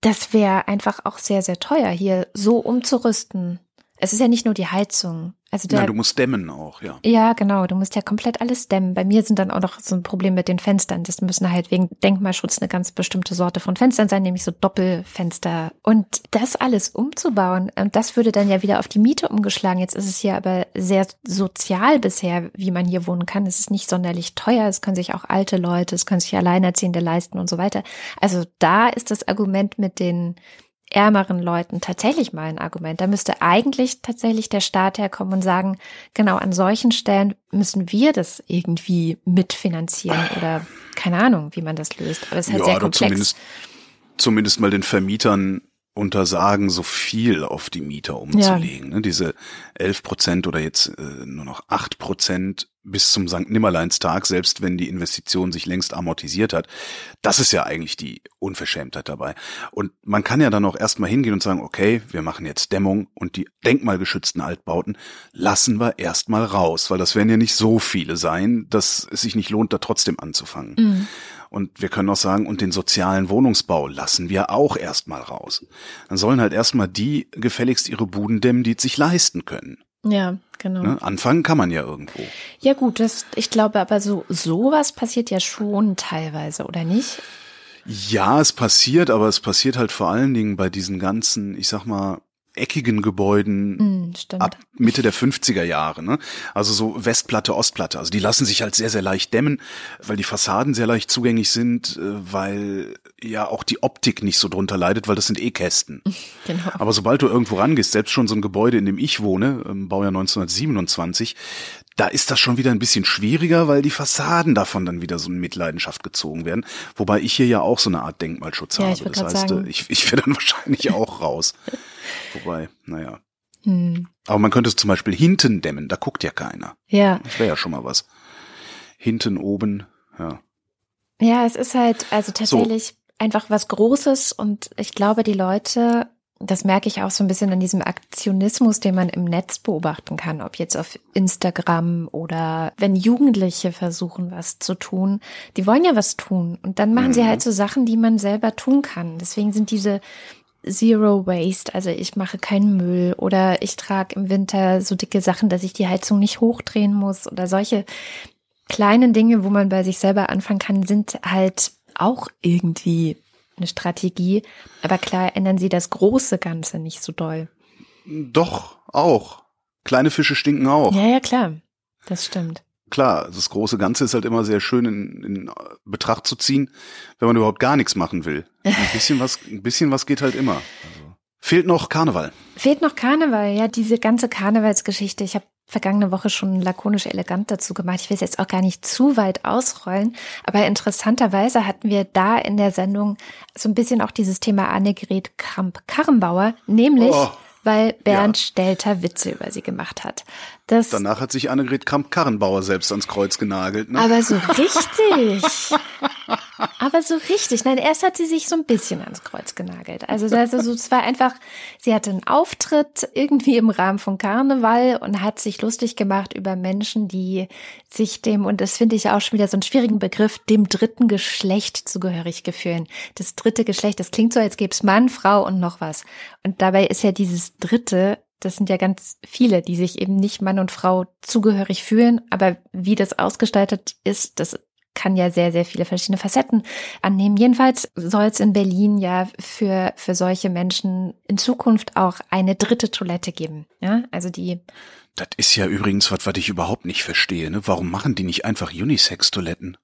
das wäre einfach auch sehr, sehr teuer, hier so umzurüsten. Es ist ja nicht nur die Heizung. Also der, ja, du musst dämmen auch, ja. Ja, genau. Du musst ja komplett alles dämmen. Bei mir sind dann auch noch so ein Problem mit den Fenstern. Das müssen halt wegen Denkmalschutz eine ganz bestimmte Sorte von Fenstern sein, nämlich so Doppelfenster. Und das alles umzubauen, und das würde dann ja wieder auf die Miete umgeschlagen. Jetzt ist es hier aber sehr sozial bisher, wie man hier wohnen kann. Es ist nicht sonderlich teuer. Es können sich auch alte Leute, es können sich Alleinerziehende leisten und so weiter. Also da ist das Argument mit den ärmeren Leuten tatsächlich mal ein Argument. Da müsste eigentlich tatsächlich der Staat herkommen und sagen, genau an solchen Stellen müssen wir das irgendwie mitfinanzieren oder keine Ahnung, wie man das löst. Aber es ist halt ja, sehr komplex. Zumindest, zumindest mal den Vermietern untersagen, so viel auf die Mieter umzulegen. Ja. Ne? Diese elf Prozent oder jetzt äh, nur noch acht Prozent bis zum St. Nimmerleinstag, selbst wenn die Investition sich längst amortisiert hat. Das ist ja eigentlich die Unverschämtheit dabei. Und man kann ja dann auch erstmal hingehen und sagen, okay, wir machen jetzt Dämmung und die denkmalgeschützten Altbauten lassen wir erstmal raus, weil das werden ja nicht so viele sein, dass es sich nicht lohnt, da trotzdem anzufangen. Mhm. Und wir können auch sagen, und den sozialen Wohnungsbau lassen wir auch erstmal raus. Dann sollen halt erstmal die gefälligst ihre Buden dämmen, die es sich leisten können. Ja, genau. Ne? Anfangen kann man ja irgendwo. Ja gut, das, ich glaube aber so sowas passiert ja schon teilweise, oder nicht? Ja, es passiert, aber es passiert halt vor allen Dingen bei diesen ganzen, ich sag mal, eckigen Gebäuden mm, ab Mitte der 50er Jahre. Ne? Also so Westplatte, Ostplatte. Also die lassen sich halt sehr, sehr leicht dämmen, weil die Fassaden sehr leicht zugänglich sind, äh, weil ja auch die Optik nicht so drunter leidet, weil das sind eh Kästen. Genau. Aber sobald du irgendwo rangehst, selbst schon so ein Gebäude, in dem ich wohne, im Baujahr 1927, da ist das schon wieder ein bisschen schwieriger, weil die Fassaden davon dann wieder so in Mitleidenschaft gezogen werden. Wobei ich hier ja auch so eine Art Denkmalschutz ja, habe. Das heißt, sagen. ich, ich wäre dann wahrscheinlich auch raus. Wobei, naja. Hm. Aber man könnte es zum Beispiel hinten dämmen, da guckt ja keiner. Ja. Das wäre ja schon mal was. hinten, oben, ja. Ja, es ist halt also tatsächlich so. einfach was Großes und ich glaube, die Leute das merke ich auch so ein bisschen an diesem Aktionismus, den man im Netz beobachten kann, ob jetzt auf Instagram oder wenn Jugendliche versuchen, was zu tun. Die wollen ja was tun und dann machen mhm. sie halt so Sachen, die man selber tun kann. Deswegen sind diese Zero Waste, also ich mache keinen Müll oder ich trage im Winter so dicke Sachen, dass ich die Heizung nicht hochdrehen muss oder solche kleinen Dinge, wo man bei sich selber anfangen kann, sind halt auch irgendwie eine Strategie. Aber klar ändern sie das große Ganze nicht so doll. Doch, auch. Kleine Fische stinken auch. Ja, ja, klar. Das stimmt. Klar, das große Ganze ist halt immer sehr schön in, in Betracht zu ziehen, wenn man überhaupt gar nichts machen will. Ein bisschen was, ein bisschen was geht halt immer. Also, fehlt noch Karneval. Fehlt noch Karneval, ja, diese ganze Karnevalsgeschichte. Ich habe vergangene Woche schon lakonisch elegant dazu gemacht. Ich will es jetzt auch gar nicht zu weit ausrollen, aber interessanterweise hatten wir da in der Sendung so ein bisschen auch dieses Thema Annegret Kramp-Karrenbauer, nämlich oh, weil Bernd ja. Stelter Witze über sie gemacht hat. Das Danach hat sich Annegret Kramp-Karrenbauer selbst ans Kreuz genagelt. Ne? Aber so richtig. aber so richtig. Nein, erst hat sie sich so ein bisschen ans Kreuz genagelt. Also, also es war einfach, sie hatte einen Auftritt irgendwie im Rahmen von Karneval und hat sich lustig gemacht über Menschen, die sich dem, und das finde ich auch schon wieder so einen schwierigen Begriff, dem dritten Geschlecht zugehörig gefühlen. Das dritte Geschlecht, das klingt so, als gäbe es Mann, Frau und noch was. Und dabei ist ja dieses dritte das sind ja ganz viele, die sich eben nicht Mann und Frau zugehörig fühlen, aber wie das ausgestaltet ist, das kann ja sehr, sehr viele verschiedene Facetten annehmen. Jedenfalls soll es in Berlin ja für, für solche Menschen in Zukunft auch eine dritte Toilette geben. Ja, also die. Das ist ja übrigens was, was ich überhaupt nicht verstehe. Ne? Warum machen die nicht einfach Unisex-Toiletten?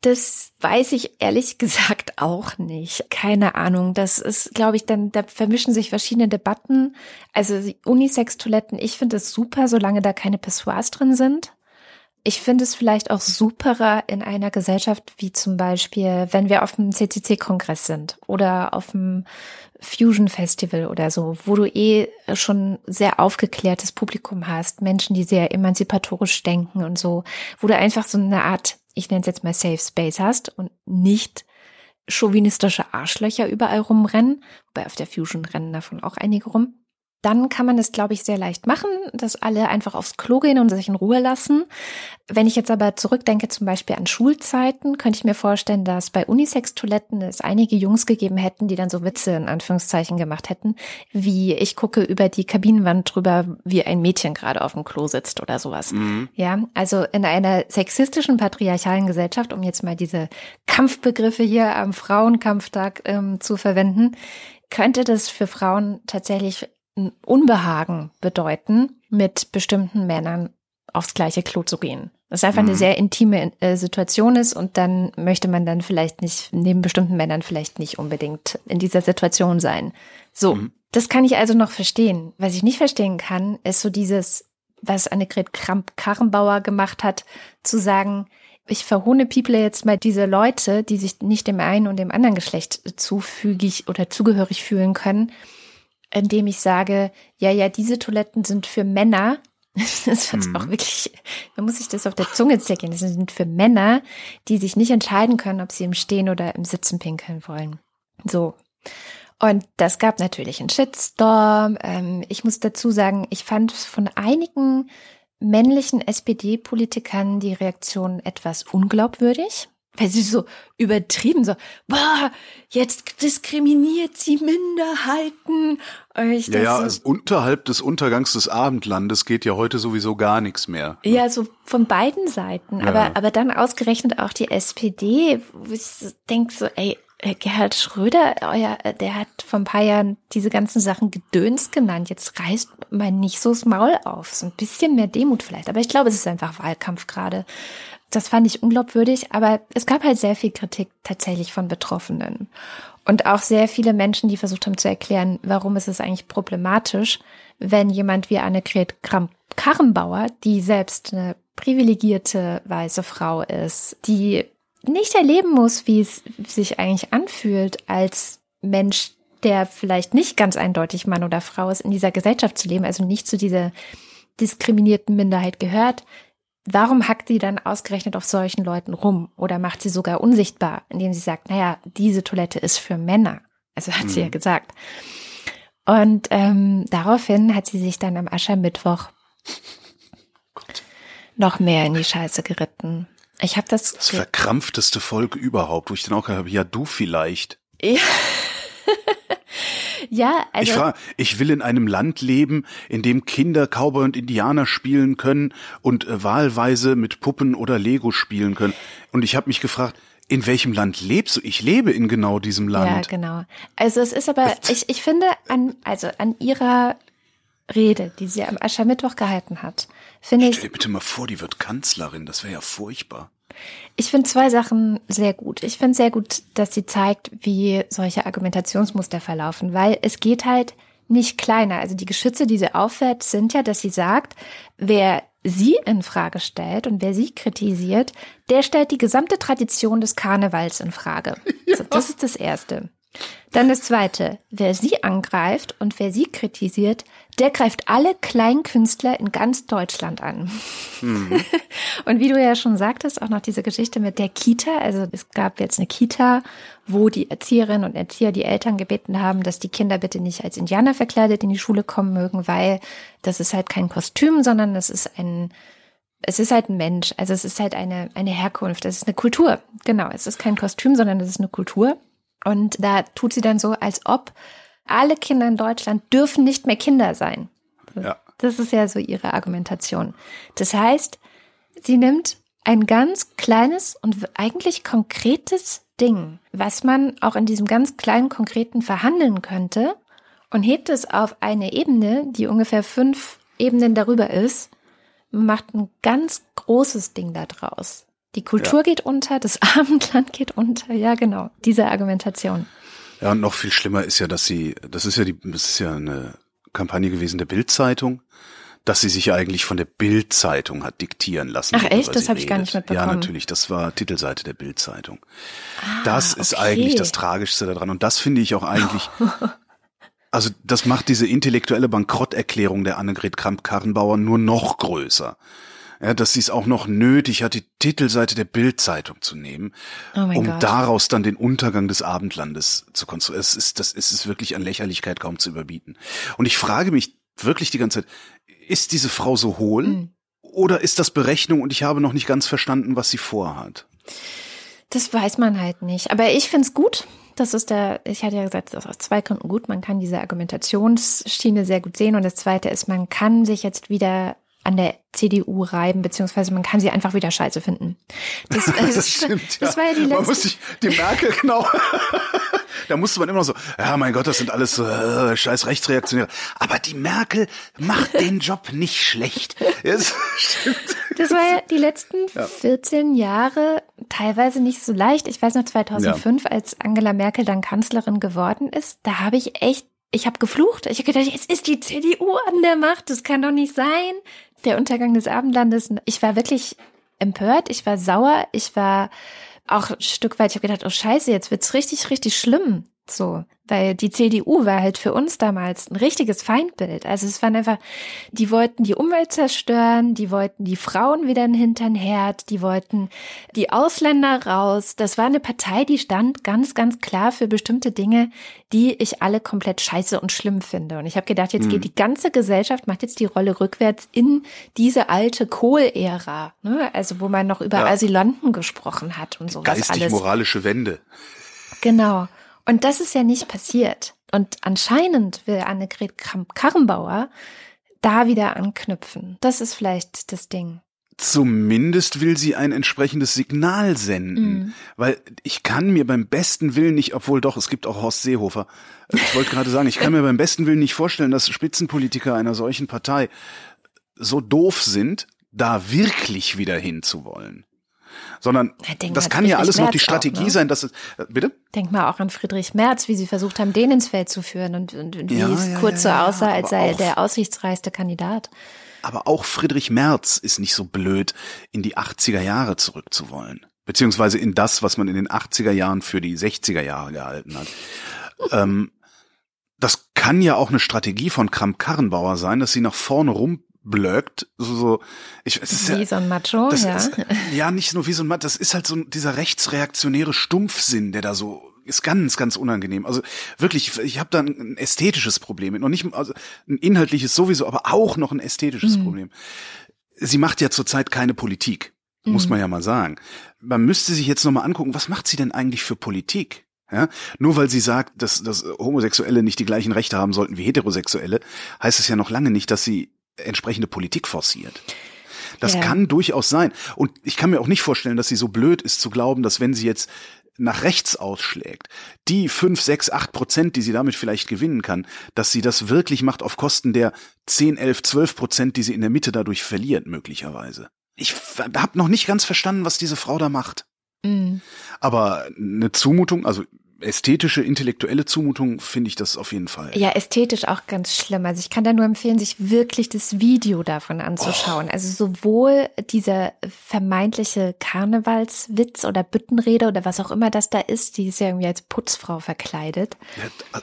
Das weiß ich ehrlich gesagt auch nicht. Keine Ahnung. Das ist, glaube ich, dann, da vermischen sich verschiedene Debatten. Also Unisex-Toiletten, ich finde es super, solange da keine Pessoas drin sind. Ich finde es vielleicht auch superer in einer Gesellschaft wie zum Beispiel, wenn wir auf dem CCC-Kongress sind oder auf dem Fusion Festival oder so, wo du eh schon sehr aufgeklärtes Publikum hast, Menschen, die sehr emanzipatorisch denken und so, wo du einfach so eine Art ich nenne es jetzt mal Safe Space hast und nicht chauvinistische Arschlöcher überall rumrennen, wobei auf der Fusion rennen davon auch einige rum dann kann man es, glaube ich, sehr leicht machen, dass alle einfach aufs Klo gehen und sich in Ruhe lassen. Wenn ich jetzt aber zurückdenke, zum Beispiel an Schulzeiten, könnte ich mir vorstellen, dass bei Unisex-Toiletten es einige Jungs gegeben hätten, die dann so Witze in Anführungszeichen gemacht hätten, wie ich gucke über die Kabinenwand drüber, wie ein Mädchen gerade auf dem Klo sitzt oder sowas. Mhm. Ja, also in einer sexistischen, patriarchalen Gesellschaft, um jetzt mal diese Kampfbegriffe hier am Frauenkampftag ähm, zu verwenden, könnte das für Frauen tatsächlich Unbehagen bedeuten, mit bestimmten Männern aufs gleiche Klo zu gehen. Das einfach mhm. eine sehr intime äh, Situation ist und dann möchte man dann vielleicht nicht, neben bestimmten Männern vielleicht nicht unbedingt in dieser Situation sein. So, mhm. das kann ich also noch verstehen. Was ich nicht verstehen kann, ist so dieses, was Annegret Kramp-Karrenbauer gemacht hat, zu sagen, ich verhohne People jetzt mal diese Leute, die sich nicht dem einen und dem anderen Geschlecht zufügig oder zugehörig fühlen können indem ich sage, ja, ja, diese Toiletten sind für Männer. Das wird mhm. auch wirklich, man muss sich das auf der Zunge zergehen. Das sind für Männer, die sich nicht entscheiden können, ob sie im Stehen oder im Sitzen pinkeln wollen. So. Und das gab natürlich einen Shitstorm. Ähm, ich muss dazu sagen, ich fand von einigen männlichen SPD-Politikern die Reaktion etwas unglaubwürdig weil sie so übertrieben so, boah, jetzt diskriminiert sie Minderheiten. Ich ja, ja, so, unterhalb des Untergangs des Abendlandes geht ja heute sowieso gar nichts mehr. Ja, so von beiden Seiten. Ja. Aber, aber dann ausgerechnet auch die SPD, wo ich so denke so, ey, äh, Gerhard Schröder, euer, äh, der hat vor ein paar Jahren diese ganzen Sachen Gedöns genannt. Jetzt reißt man nicht so das Maul auf. So ein bisschen mehr Demut vielleicht. Aber ich glaube, es ist einfach Wahlkampf gerade. Das fand ich unglaubwürdig, aber es gab halt sehr viel Kritik tatsächlich von Betroffenen. Und auch sehr viele Menschen, die versucht haben zu erklären, warum ist es eigentlich problematisch, wenn jemand wie Annegret Kramp-Karrenbauer, die selbst eine privilegierte weiße Frau ist, die nicht erleben muss, wie es sich eigentlich anfühlt, als Mensch, der vielleicht nicht ganz eindeutig Mann oder Frau ist, in dieser Gesellschaft zu leben, also nicht zu dieser diskriminierten Minderheit gehört, warum hackt sie dann ausgerechnet auf solchen Leuten rum oder macht sie sogar unsichtbar, indem sie sagt, naja, diese Toilette ist für Männer. Also hat mhm. sie ja mhm. gesagt. Und ähm, daraufhin hat sie sich dann am Aschermittwoch noch mehr in die Scheiße geritten. Ich habe das. Das verkrampfteste Volk überhaupt, wo ich dann auch habe, ja, du vielleicht. Ja. Ja, also. Ich, frage, ich will in einem Land leben, in dem Kinder Cowboy und Indianer spielen können und äh, wahlweise mit Puppen oder Lego spielen können. Und ich habe mich gefragt, in welchem Land lebst du? Ich lebe in genau diesem Land. Ja, genau. Also es ist aber, ich, ich finde, an, also an ihrer Rede, die sie am Aschermittwoch gehalten hat, finde ich. Stell dir bitte mal vor, die wird Kanzlerin, das wäre ja furchtbar. Ich finde zwei Sachen sehr gut. Ich finde sehr gut, dass sie zeigt, wie solche Argumentationsmuster verlaufen, weil es geht halt nicht kleiner. Also die Geschütze, die sie auffährt, sind ja, dass sie sagt, wer sie in Frage stellt und wer sie kritisiert, der stellt die gesamte Tradition des Karnevals in Frage. Ja. So, das ist das Erste. Dann das Zweite, wer sie angreift und wer sie kritisiert, der greift alle Kleinkünstler in ganz Deutschland an. Mhm. Und wie du ja schon sagtest, auch noch diese Geschichte mit der Kita. Also es gab jetzt eine Kita, wo die Erzieherinnen und Erzieher die Eltern gebeten haben, dass die Kinder bitte nicht als Indianer verkleidet in die Schule kommen mögen, weil das ist halt kein Kostüm, sondern das ist ein es ist halt ein Mensch, also es ist halt eine, eine Herkunft, es ist eine Kultur. Genau, es ist kein Kostüm, sondern es ist eine Kultur. Und da tut sie dann so, als ob alle Kinder in Deutschland dürfen nicht mehr Kinder sein. Ja. Das ist ja so ihre Argumentation. Das heißt, sie nimmt ein ganz kleines und eigentlich konkretes Ding, was man auch in diesem ganz kleinen konkreten verhandeln könnte und hebt es auf eine Ebene, die ungefähr fünf Ebenen darüber ist, macht ein ganz großes Ding daraus. Die Kultur ja. geht unter, das Abendland geht unter. Ja, genau. Diese Argumentation. Ja, und noch viel schlimmer ist ja, dass sie, das ist ja die, das ist ja eine Kampagne gewesen der Bildzeitung, dass sie sich ja eigentlich von der Bildzeitung hat diktieren lassen. Ach echt, das habe ich gar nicht mitbekommen. Ja, natürlich, das war Titelseite der Bildzeitung. Ah, das ist okay. eigentlich das Tragischste daran und das finde ich auch eigentlich Also das macht diese intellektuelle Bankrotterklärung der Annegret Kramp-Karrenbauer nur noch größer ja, dass sie es auch noch nötig hat, die Titelseite der Bildzeitung zu nehmen, oh um Gott. daraus dann den Untergang des Abendlandes zu konstruieren. Es ist, das ist es wirklich an Lächerlichkeit kaum zu überbieten. Und ich frage mich wirklich die ganze Zeit, ist diese Frau so hohl mhm. oder ist das Berechnung und ich habe noch nicht ganz verstanden, was sie vorhat? Das weiß man halt nicht. Aber ich find's gut. Das ist der, ich hatte ja gesagt, das ist aus zwei Gründen gut. Man kann diese Argumentationsschiene sehr gut sehen. Und das zweite ist, man kann sich jetzt wieder an der CDU reiben, beziehungsweise man kann sie einfach wieder scheiße finden. Das, das, das stimmt, das ja. war ja die letzte. Man muss sich, die Merkel, genau. da musste man immer so, ja, mein Gott, das sind alles äh, scheiß Rechtsreaktionäre. Aber die Merkel macht den Job nicht schlecht. Das, stimmt. das war ja die letzten ja. 14 Jahre teilweise nicht so leicht. Ich weiß noch 2005, ja. als Angela Merkel dann Kanzlerin geworden ist, da habe ich echt ich habe geflucht. Ich habe gedacht, jetzt ist die CDU an der Macht. Das kann doch nicht sein der Untergang des Abendlandes. Ich war wirklich empört, ich war sauer, ich war auch ein Stück weit, ich habe gedacht, oh scheiße, jetzt wird's richtig, richtig schlimm. So, weil die CDU war halt für uns damals ein richtiges Feindbild. Also es waren einfach, die wollten die Umwelt zerstören, die wollten die Frauen wieder in den Hintern Herd, die wollten die Ausländer raus. Das war eine Partei, die stand ganz, ganz klar für bestimmte Dinge, die ich alle komplett scheiße und schlimm finde. Und ich habe gedacht, jetzt mhm. geht die ganze Gesellschaft, macht jetzt die Rolle rückwärts in diese alte Kohl-Ära, ne? also wo man noch über ja. Asylanten gesprochen hat und sowas Geistig-moralische Wende. Genau. Und das ist ja nicht passiert. Und anscheinend will Annegret Kramp-Karrenbauer da wieder anknüpfen. Das ist vielleicht das Ding. Zumindest will sie ein entsprechendes Signal senden. Mm. Weil ich kann mir beim besten Willen nicht, obwohl doch, es gibt auch Horst Seehofer. Ich wollte gerade sagen, ich kann mir beim besten Willen nicht vorstellen, dass Spitzenpolitiker einer solchen Partei so doof sind, da wirklich wieder hinzuwollen sondern das kann ja alles Merz noch die Strategie auch, ne? sein, dass es, äh, bitte? Denk mal auch an Friedrich Merz, wie sie versucht haben, den ins Feld zu führen und, und, und wie ja, es ja, kurz ja, so aussah, als sei er der aussichtsreichste Kandidat. Aber auch Friedrich Merz ist nicht so blöd, in die 80er Jahre zurückzuwollen. Beziehungsweise in das, was man in den 80er Jahren für die 60er Jahre gehalten hat. ähm, das kann ja auch eine Strategie von Kramp-Karrenbauer sein, dass sie nach vorne rum blöckt, so, so ich, es ist wie ja, so ein Macho, das ja. Ist, ja, nicht nur wie so ein Macho, das ist halt so dieser rechtsreaktionäre Stumpfsinn, der da so ist ganz, ganz unangenehm. Also wirklich, ich habe da ein ästhetisches Problem mit. Noch nicht, also ein inhaltliches sowieso, aber auch noch ein ästhetisches mhm. Problem. Sie macht ja zurzeit keine Politik, mhm. muss man ja mal sagen. Man müsste sich jetzt nochmal angucken, was macht sie denn eigentlich für Politik? Ja, nur weil sie sagt, dass, dass Homosexuelle nicht die gleichen Rechte haben sollten wie Heterosexuelle, heißt es ja noch lange nicht, dass sie entsprechende Politik forciert. Das ja. kann durchaus sein. Und ich kann mir auch nicht vorstellen, dass sie so blöd ist zu glauben, dass wenn sie jetzt nach rechts ausschlägt, die fünf, sechs, acht Prozent, die sie damit vielleicht gewinnen kann, dass sie das wirklich macht auf Kosten der zehn, elf, zwölf Prozent, die sie in der Mitte dadurch verliert, möglicherweise. Ich habe noch nicht ganz verstanden, was diese Frau da macht. Mhm. Aber eine Zumutung, also ästhetische, intellektuelle Zumutung finde ich das auf jeden Fall. Ja, ästhetisch auch ganz schlimm. Also ich kann da nur empfehlen, sich wirklich das Video davon anzuschauen. Oh. Also sowohl dieser vermeintliche Karnevalswitz oder Büttenrede oder was auch immer das da ist, die ist ja irgendwie als Putzfrau verkleidet. Ja,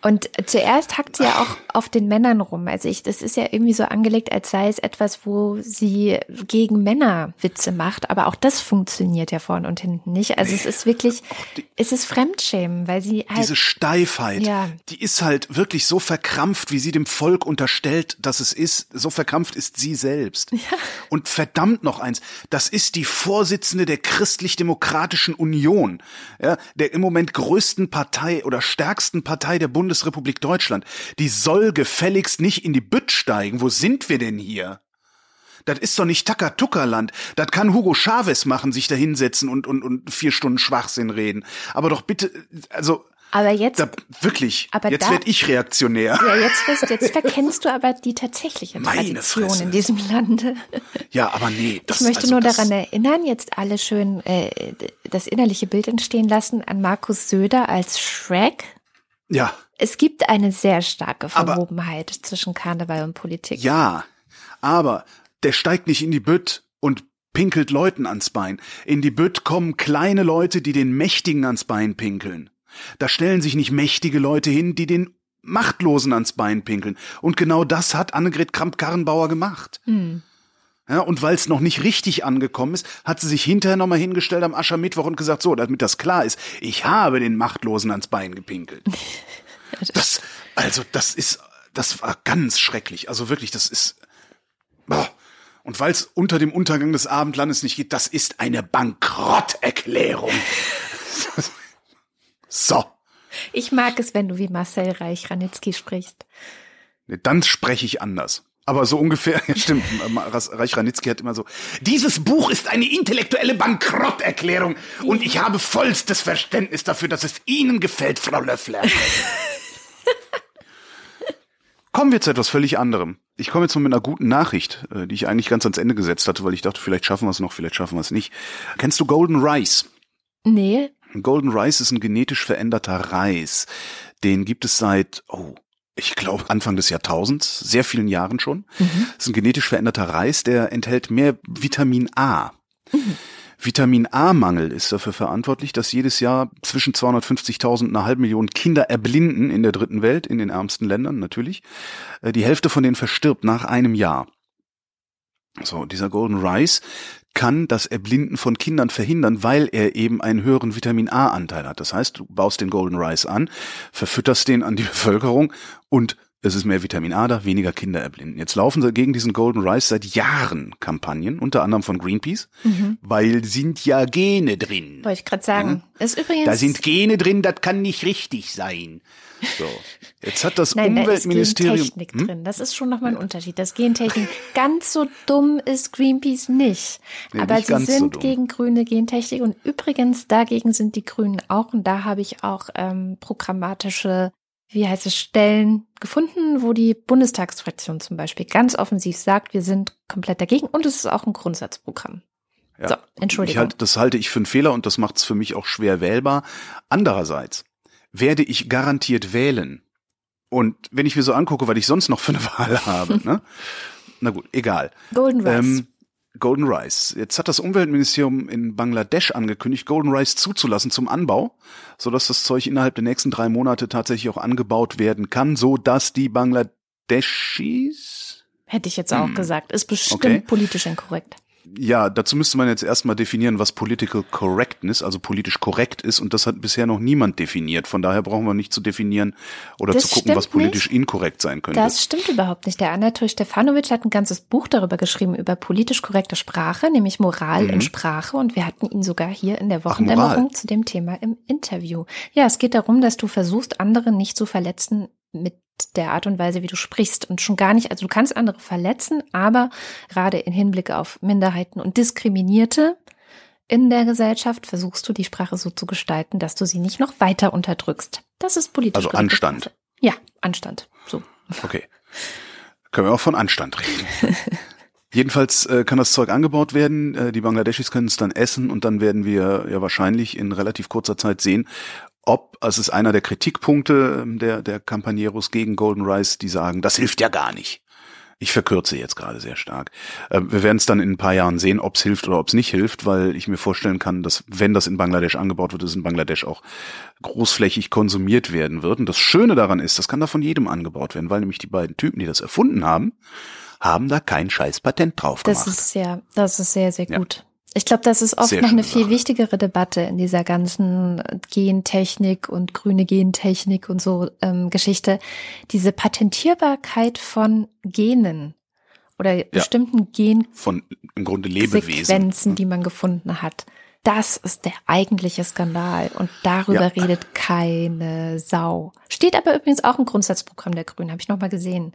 und zuerst hackt sie ja auch auf den Männern rum. Also ich, das ist ja irgendwie so angelegt, als sei es etwas, wo sie gegen Männer Witze macht. Aber auch das funktioniert ja vorne und hinten nicht. Also es ist wirklich, es ist Fremdschämen, weil sie halt. Diese Steifheit, ja. die ist halt wirklich so verkrampft, wie sie dem Volk unterstellt, dass es ist. So verkrampft ist sie selbst. Ja. Und verdammt noch eins, das ist die Vorsitzende der Christlich-Demokratischen Union, ja, der im Moment größten Partei oder stärksten Partei der Bundes Bundesrepublik Deutschland, die soll gefälligst nicht in die Bütt steigen. Wo sind wir denn hier? Das ist doch nicht Takatuka-Land. Das kann Hugo Chavez machen, sich da hinsetzen und, und, und vier Stunden Schwachsinn reden. Aber doch bitte, also, aber jetzt da, wirklich, aber jetzt werde ich reaktionär. Ja, jetzt, wirst, jetzt verkennst du aber die tatsächliche Tradition in diesem Lande. Ja, aber nee. Das, ich möchte also nur daran erinnern, jetzt alle schön äh, das innerliche Bild entstehen lassen an Markus Söder als Shrek. Ja. Es gibt eine sehr starke Verwobenheit aber, zwischen Karneval und Politik. Ja, aber der steigt nicht in die Bütt und pinkelt Leuten ans Bein. In die Bütt kommen kleine Leute, die den Mächtigen ans Bein pinkeln. Da stellen sich nicht mächtige Leute hin, die den Machtlosen ans Bein pinkeln. Und genau das hat Annegret Kramp-Karrenbauer gemacht. Hm. Ja, und weil es noch nicht richtig angekommen ist, hat sie sich hinterher nochmal hingestellt am Aschermittwoch und gesagt, so, damit das klar ist, ich habe den Machtlosen ans Bein gepinkelt. Das, also, das ist, das war ganz schrecklich. Also wirklich, das ist. Boah. Und weil es unter dem Untergang des Abendlandes nicht geht, das ist eine Bankrotterklärung. so. Ich mag es, wenn du wie Marcel Reich-Ranitzky sprichst. Dann spreche ich anders. Aber so ungefähr, ja stimmt, Reich Ranitzky hat immer so, dieses Buch ist eine intellektuelle Bankrotterklärung und ich habe vollstes Verständnis dafür, dass es Ihnen gefällt, Frau Löffler. Kommen wir zu etwas völlig anderem. Ich komme jetzt mal mit einer guten Nachricht, äh, die ich eigentlich ganz ans Ende gesetzt hatte, weil ich dachte, vielleicht schaffen wir es noch, vielleicht schaffen wir es nicht. Kennst du Golden Rice? Nee. Golden Rice ist ein genetisch veränderter Reis. Den gibt es seit, oh, ich glaube, Anfang des Jahrtausends, sehr vielen Jahren schon. Mhm. Das ist ein genetisch veränderter Reis, der enthält mehr Vitamin A. Mhm. Vitamin A-Mangel ist dafür verantwortlich, dass jedes Jahr zwischen 250.000 und einer halben Million Kinder erblinden in der dritten Welt, in den ärmsten Ländern natürlich. Äh, die Hälfte von denen verstirbt nach einem Jahr. So, dieser Golden Rice kann das Erblinden von Kindern verhindern, weil er eben einen höheren Vitamin A-Anteil hat. Das heißt, du baust den Golden Rice an, verfütterst den an die Bevölkerung und es ist mehr Vitamin A da, weniger Kinder erblinden. Jetzt laufen sie gegen diesen Golden Rice seit Jahren Kampagnen, unter anderem von Greenpeace, mhm. weil sind ja Gene drin. Wollte ich gerade sagen. Ja? Ist übrigens da sind Gene drin, das kann nicht richtig sein. So. Jetzt hat das Nein, Umweltministerium. Da ist Gentechnik hm? drin. Das ist schon nochmal ein ja. Unterschied. Das Gentechnik. ganz so dumm ist Greenpeace nicht. Nee, Aber nicht sie sind so gegen grüne Gentechnik und übrigens dagegen sind die Grünen auch. Und da habe ich auch ähm, programmatische wie heißt es, Stellen gefunden, wo die Bundestagsfraktion zum Beispiel ganz offensiv sagt, wir sind komplett dagegen und es ist auch ein Grundsatzprogramm. Ja. So, Entschuldigung. Halt, das halte ich für einen Fehler und das macht es für mich auch schwer wählbar. Andererseits werde ich garantiert wählen. Und wenn ich mir so angucke, was ich sonst noch für eine Wahl habe, ne? Na gut, egal. Golden Rice. Ähm, Golden Rice. Jetzt hat das Umweltministerium in Bangladesch angekündigt, Golden Rice zuzulassen zum Anbau, so dass das Zeug innerhalb der nächsten drei Monate tatsächlich auch angebaut werden kann, so dass die Bangladeschis, Hätte ich jetzt auch hm. gesagt. Ist bestimmt okay. politisch inkorrekt ja, dazu müsste man jetzt erstmal definieren, was Political Correctness, also politisch korrekt ist. Und das hat bisher noch niemand definiert. Von daher brauchen wir nicht zu definieren oder das zu gucken, was politisch nicht. inkorrekt sein könnte. Das stimmt überhaupt nicht. Der Anatol Stefanovic hat ein ganzes Buch darüber geschrieben, über politisch korrekte Sprache, nämlich Moral mhm. in Sprache. Und wir hatten ihn sogar hier in der Wochendämmerung zu dem Thema im Interview. Ja, es geht darum, dass du versuchst, andere nicht zu verletzen mit der Art und Weise, wie du sprichst und schon gar nicht, also du kannst andere verletzen, aber gerade in Hinblick auf Minderheiten und Diskriminierte in der Gesellschaft versuchst du die Sprache so zu gestalten, dass du sie nicht noch weiter unterdrückst. Das ist politisch. Also Anstand. Sprache. Ja, Anstand. So. Okay. Können wir auch von Anstand reden. Jedenfalls äh, kann das Zeug angebaut werden, äh, die Bangladeschis können es dann essen und dann werden wir ja wahrscheinlich in relativ kurzer Zeit sehen, ob, also es ist einer der Kritikpunkte ähm, der, der Campaneros gegen Golden Rice, die sagen, das hilft ja gar nicht. Ich verkürze jetzt gerade sehr stark. Ähm, wir werden es dann in ein paar Jahren sehen, ob es hilft oder ob es nicht hilft, weil ich mir vorstellen kann, dass wenn das in Bangladesch angebaut wird, es in Bangladesch auch großflächig konsumiert werden wird. Und das Schöne daran ist, das kann da von jedem angebaut werden, weil nämlich die beiden Typen, die das erfunden haben, haben da kein scheiß Patent drauf gemacht. Das ist ja, das ist sehr, sehr gut. Ich glaube, das ist oft Sehr noch eine viel Sache. wichtigere Debatte in dieser ganzen Gentechnik und grüne Gentechnik und so ähm, Geschichte. Diese Patentierbarkeit von Genen oder ja, bestimmten Gen von im Grunde Lebewesen, Sequenzen, die man gefunden hat. Das ist der eigentliche Skandal und darüber ja. redet keine Sau. Steht aber übrigens auch im Grundsatzprogramm der Grünen, habe ich noch mal gesehen.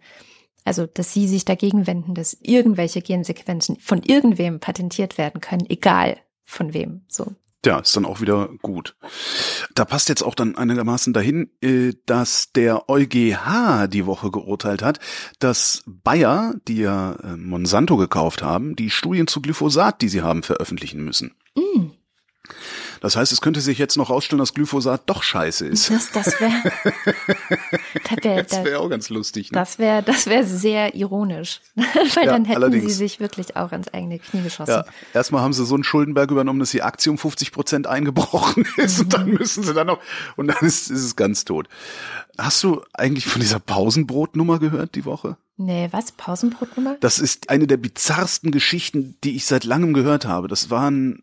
Also, dass sie sich dagegen wenden, dass irgendwelche Gensequenzen von irgendwem patentiert werden können, egal von wem. So. Ja, ist dann auch wieder gut. Da passt jetzt auch dann einigermaßen dahin, äh, dass der EuGH die Woche geurteilt hat, dass Bayer, die ja äh, Monsanto gekauft haben, die Studien zu Glyphosat, die sie haben, veröffentlichen müssen. Mm. Das heißt, es könnte sich jetzt noch rausstellen, dass Glyphosat doch scheiße ist. Das, das wäre das wär auch ganz lustig. Ne? Das wäre das wäre sehr ironisch. Weil ja, dann hätten allerdings. sie sich wirklich auch ins eigene Knie geschossen. Ja, erstmal haben sie so einen Schuldenberg übernommen, dass die Aktie um 50 Prozent eingebrochen ist mhm. und dann müssen sie dann noch, und dann ist, ist es ganz tot. Hast du eigentlich von dieser Pausenbrotnummer gehört die Woche? Nee, was? Pausenbrotnummer? Das ist eine der bizarrsten Geschichten, die ich seit langem gehört habe. Das waren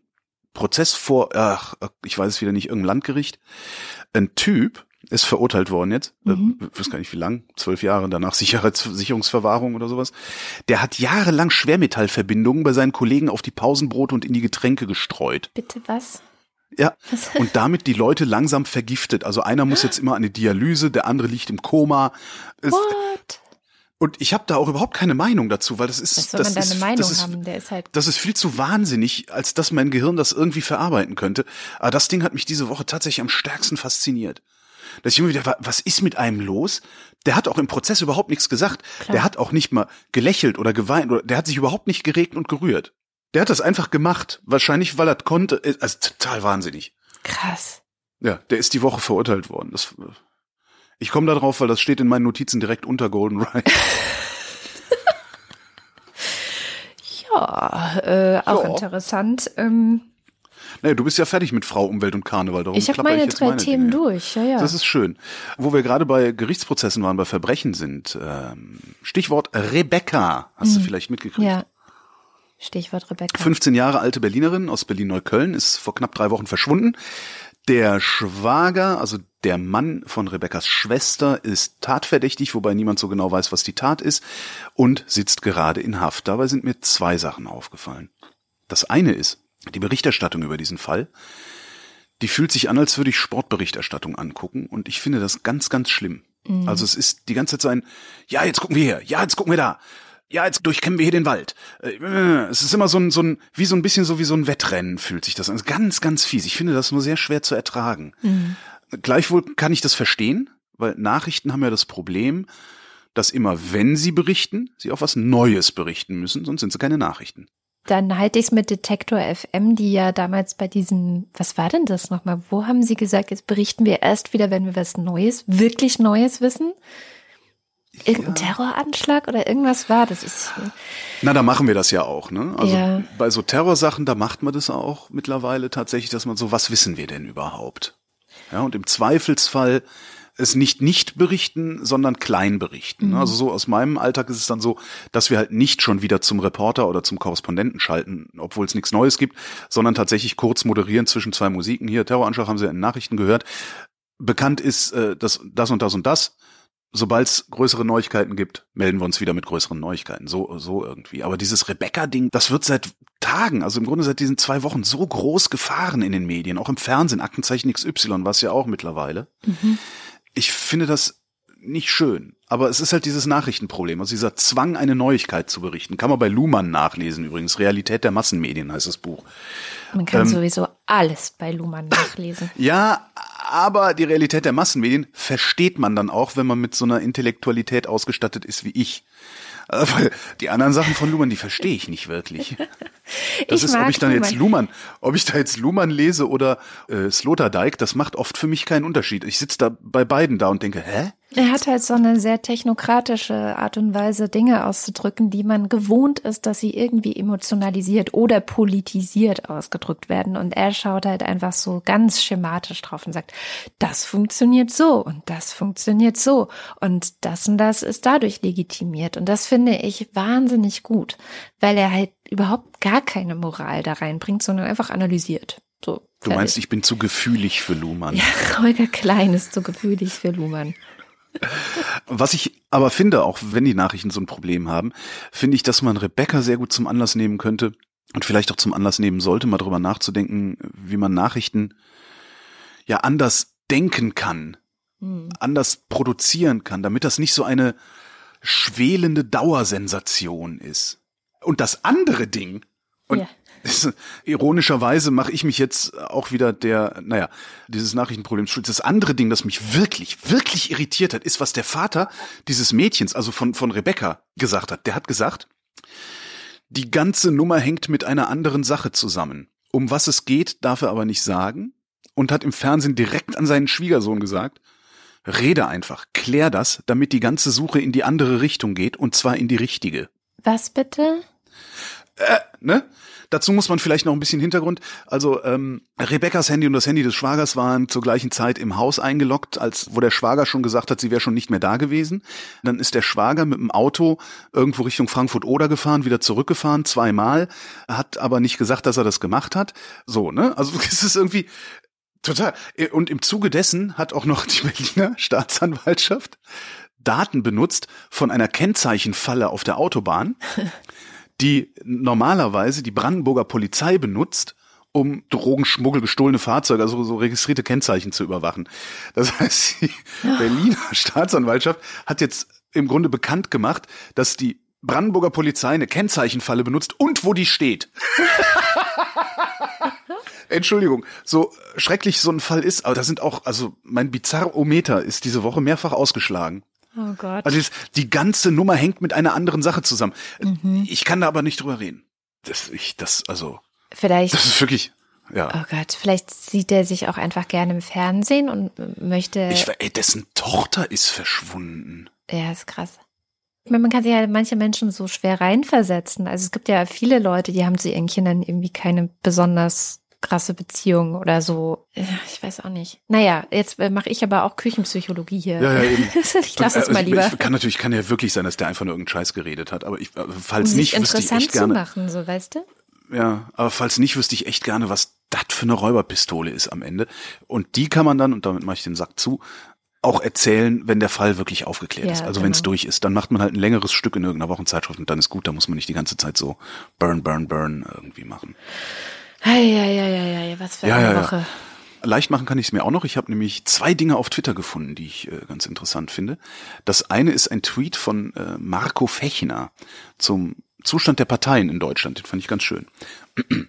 Prozess vor, ach, ich weiß es wieder nicht, irgendein Landgericht. Ein Typ ist verurteilt worden jetzt, äh, mhm. ich weiß gar nicht wie lang, zwölf Jahre danach Sicherheitssicherungsverwahrung oder sowas. Der hat jahrelang Schwermetallverbindungen bei seinen Kollegen auf die Pausenbrote und in die Getränke gestreut. Bitte was? Ja, und damit die Leute langsam vergiftet. Also einer muss jetzt immer eine Dialyse, der andere liegt im Koma. What? Und ich habe da auch überhaupt keine Meinung dazu, weil das ist Was soll das man da ist, eine Meinung das ist, ist halt das ist viel zu wahnsinnig, als dass mein Gehirn das irgendwie verarbeiten könnte. Aber das Ding hat mich diese Woche tatsächlich am stärksten fasziniert. Dass ich immer wieder, was ist mit einem los? Der hat auch im Prozess überhaupt nichts gesagt. Klar. Der hat auch nicht mal gelächelt oder geweint oder der hat sich überhaupt nicht geregt und gerührt. Der hat das einfach gemacht, wahrscheinlich weil er konnte. Also total wahnsinnig. Krass. Ja, der ist die Woche verurteilt worden. Das ich komme da drauf, weil das steht in meinen Notizen direkt unter Golden Ride. ja, äh, auch ja. interessant. Ähm, naja, du bist ja fertig mit Frau, Umwelt und Karneval. Darum ich habe meine drei meine Themen Dinge. durch. Ja, ja. Das ist schön. Wo wir gerade bei Gerichtsprozessen waren, bei Verbrechen sind. Ähm, Stichwort Rebecca. Hast hm. du vielleicht mitgekriegt? Ja. Stichwort Rebecca. 15 Jahre alte Berlinerin aus Berlin-Neukölln ist vor knapp drei Wochen verschwunden. Der Schwager, also der Mann von Rebekkas Schwester, ist tatverdächtig, wobei niemand so genau weiß, was die Tat ist, und sitzt gerade in Haft. Dabei sind mir zwei Sachen aufgefallen. Das eine ist, die Berichterstattung über diesen Fall, die fühlt sich an, als würde ich Sportberichterstattung angucken, und ich finde das ganz, ganz schlimm. Mhm. Also es ist die ganze Zeit so ein, ja, jetzt gucken wir hier, ja, jetzt gucken wir da, ja, jetzt durchkämmen wir hier den Wald. Äh, es ist immer so ein, so ein, wie so ein bisschen so wie so ein Wettrennen fühlt sich das an. Ganz, ganz fies. Ich finde das nur sehr schwer zu ertragen. Mhm. Gleichwohl kann ich das verstehen, weil Nachrichten haben ja das Problem, dass immer wenn sie berichten, sie auch was Neues berichten müssen, sonst sind sie keine Nachrichten. Dann halte ich es mit Detektor FM, die ja damals bei diesem, was war denn das nochmal? Wo haben sie gesagt, jetzt berichten wir erst wieder, wenn wir was Neues, wirklich Neues wissen? Irgendein ja. Terroranschlag oder irgendwas war das? Ist, Na, da machen wir das ja auch, ne? Also ja. bei so Terrorsachen, da macht man das auch mittlerweile tatsächlich, dass man so, was wissen wir denn überhaupt? Ja, und im Zweifelsfall es nicht nicht berichten, sondern klein berichten. Mhm. Also so aus meinem Alltag ist es dann so, dass wir halt nicht schon wieder zum Reporter oder zum Korrespondenten schalten, obwohl es nichts Neues gibt, sondern tatsächlich kurz moderieren zwischen zwei Musiken. Hier, Terroranschlag haben Sie in Nachrichten gehört. Bekannt ist äh, das, das und das und das sobald es größere Neuigkeiten gibt, melden wir uns wieder mit größeren Neuigkeiten. So, so irgendwie. Aber dieses Rebecca-Ding, das wird seit Tagen, also im Grunde seit diesen zwei Wochen so groß gefahren in den Medien, auch im Fernsehen, Aktenzeichen XY, was ja auch mittlerweile. Mhm. Ich finde das nicht schön. Aber es ist halt dieses Nachrichtenproblem, also dieser Zwang, eine Neuigkeit zu berichten. Kann man bei Luhmann nachlesen übrigens. Realität der Massenmedien heißt das Buch. Man kann ähm, sowieso alles bei Luhmann nachlesen. ja, aber die Realität der Massenmedien versteht man dann auch, wenn man mit so einer Intellektualität ausgestattet ist wie ich. Also, weil die anderen Sachen von Luhmann, die verstehe ich nicht wirklich. Das ich ist, ob ich dann jetzt Luhmann, ob ich da jetzt Luhmann lese oder äh, Sloterdijk, das macht oft für mich keinen Unterschied. Ich sitze da bei beiden da und denke, hä? Er hat halt so eine sehr technokratische Art und Weise, Dinge auszudrücken, die man gewohnt ist, dass sie irgendwie emotionalisiert oder politisiert ausgedrückt werden. Und er schaut halt einfach so ganz schematisch drauf und sagt, das funktioniert so und das funktioniert so und das und das ist dadurch legitimiert. Und das finde ich wahnsinnig gut, weil er halt überhaupt gar keine Moral da reinbringt, sondern einfach analysiert. So. Du meinst, ich bin zu gefühlig für Luhmann? Ja, Holger Klein ist zu gefühlig für Luhmann. Was ich aber finde, auch wenn die Nachrichten so ein Problem haben, finde ich, dass man Rebecca sehr gut zum Anlass nehmen könnte und vielleicht auch zum Anlass nehmen sollte, mal drüber nachzudenken, wie man Nachrichten ja anders denken kann, hm. anders produzieren kann, damit das nicht so eine schwelende Dauersensation ist. Und das andere Ding, und ja. Ironischerweise mache ich mich jetzt auch wieder der, naja, dieses Nachrichtenproblem schuld. Das andere Ding, das mich wirklich, wirklich irritiert hat, ist, was der Vater dieses Mädchens, also von, von Rebecca, gesagt hat. Der hat gesagt, die ganze Nummer hängt mit einer anderen Sache zusammen. Um was es geht, darf er aber nicht sagen und hat im Fernsehen direkt an seinen Schwiegersohn gesagt, rede einfach, klär das, damit die ganze Suche in die andere Richtung geht und zwar in die richtige. Was bitte? Äh, ne? Dazu muss man vielleicht noch ein bisschen Hintergrund. Also ähm, Rebecca's Handy und das Handy des Schwagers waren zur gleichen Zeit im Haus eingeloggt, als wo der Schwager schon gesagt hat, sie wäre schon nicht mehr da gewesen. Dann ist der Schwager mit dem Auto irgendwo Richtung Frankfurt-Oder gefahren, wieder zurückgefahren, zweimal, hat aber nicht gesagt, dass er das gemacht hat. So, ne? Also es ist irgendwie total. Und im Zuge dessen hat auch noch die Berliner Staatsanwaltschaft Daten benutzt von einer Kennzeichenfalle auf der Autobahn. Die normalerweise die Brandenburger Polizei benutzt, um Drogenschmuggel, gestohlene Fahrzeuge, also so registrierte Kennzeichen zu überwachen. Das heißt, die Berliner Staatsanwaltschaft hat jetzt im Grunde bekannt gemacht, dass die Brandenburger Polizei eine Kennzeichenfalle benutzt und wo die steht. Entschuldigung, so schrecklich so ein Fall ist, aber da sind auch, also mein Bizarrometer ist diese Woche mehrfach ausgeschlagen. Oh Gott. Also die ganze Nummer hängt mit einer anderen Sache zusammen. Mhm. Ich kann da aber nicht drüber reden. Das, ich, das, also. Vielleicht. Das ist wirklich, ja. Oh Gott, vielleicht sieht er sich auch einfach gerne im Fernsehen und möchte. Ich, ey, dessen Tochter ist verschwunden. Ja, ist krass. Ich meine, man kann sich ja manche Menschen so schwer reinversetzen. Also es gibt ja viele Leute, die haben zu ihren Kindern irgendwie keine besonders krasse Beziehung oder so. Ich weiß auch nicht. Naja, jetzt äh, mache ich aber auch Küchenpsychologie hier. Ja, ja, eben. ich lasse es äh, mal also lieber. Ich, kann natürlich, kann ja wirklich sein, dass der einfach nur irgendeinen Scheiß geredet hat, aber ich, äh, falls um nicht, wüsste ich echt gerne. Zu machen, so weißt du? Ja, aber falls nicht, wüsste ich echt gerne, was das für eine Räuberpistole ist am Ende. Und die kann man dann, und damit mache ich den Sack zu, auch erzählen, wenn der Fall wirklich aufgeklärt ja, ist. Also genau. wenn es durch ist, dann macht man halt ein längeres Stück in irgendeiner Wochenzeitschrift und dann ist gut, da muss man nicht die ganze Zeit so burn, burn, burn irgendwie machen. Eieieiei, was für ja, eine ja, Woche. Ja. Leicht machen kann ich es mir auch noch. Ich habe nämlich zwei Dinge auf Twitter gefunden, die ich äh, ganz interessant finde. Das eine ist ein Tweet von äh, Marco Fechner zum Zustand der Parteien in Deutschland. Den fand ich ganz schön.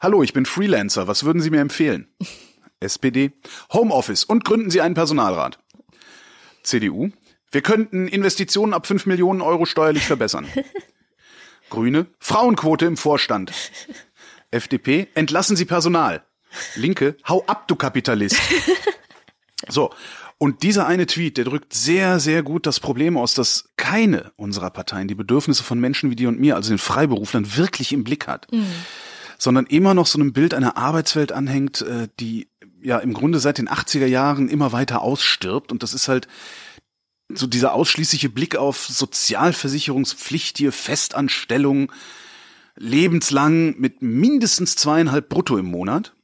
Hallo, ich bin Freelancer. Was würden Sie mir empfehlen? SPD. Homeoffice und gründen Sie einen Personalrat. CDU. Wir könnten Investitionen ab 5 Millionen Euro steuerlich verbessern. Grüne. Frauenquote im Vorstand. FDP, entlassen Sie Personal. Linke, hau ab, du Kapitalist. So. Und dieser eine Tweet, der drückt sehr, sehr gut das Problem aus, dass keine unserer Parteien die Bedürfnisse von Menschen wie dir und mir, also den Freiberuflern, wirklich im Blick hat. Mhm. Sondern immer noch so einem Bild einer Arbeitswelt anhängt, äh, die ja im Grunde seit den 80er Jahren immer weiter ausstirbt. Und das ist halt so dieser ausschließliche Blick auf Sozialversicherungspflicht hier, Festanstellung, lebenslang mit mindestens zweieinhalb brutto im Monat.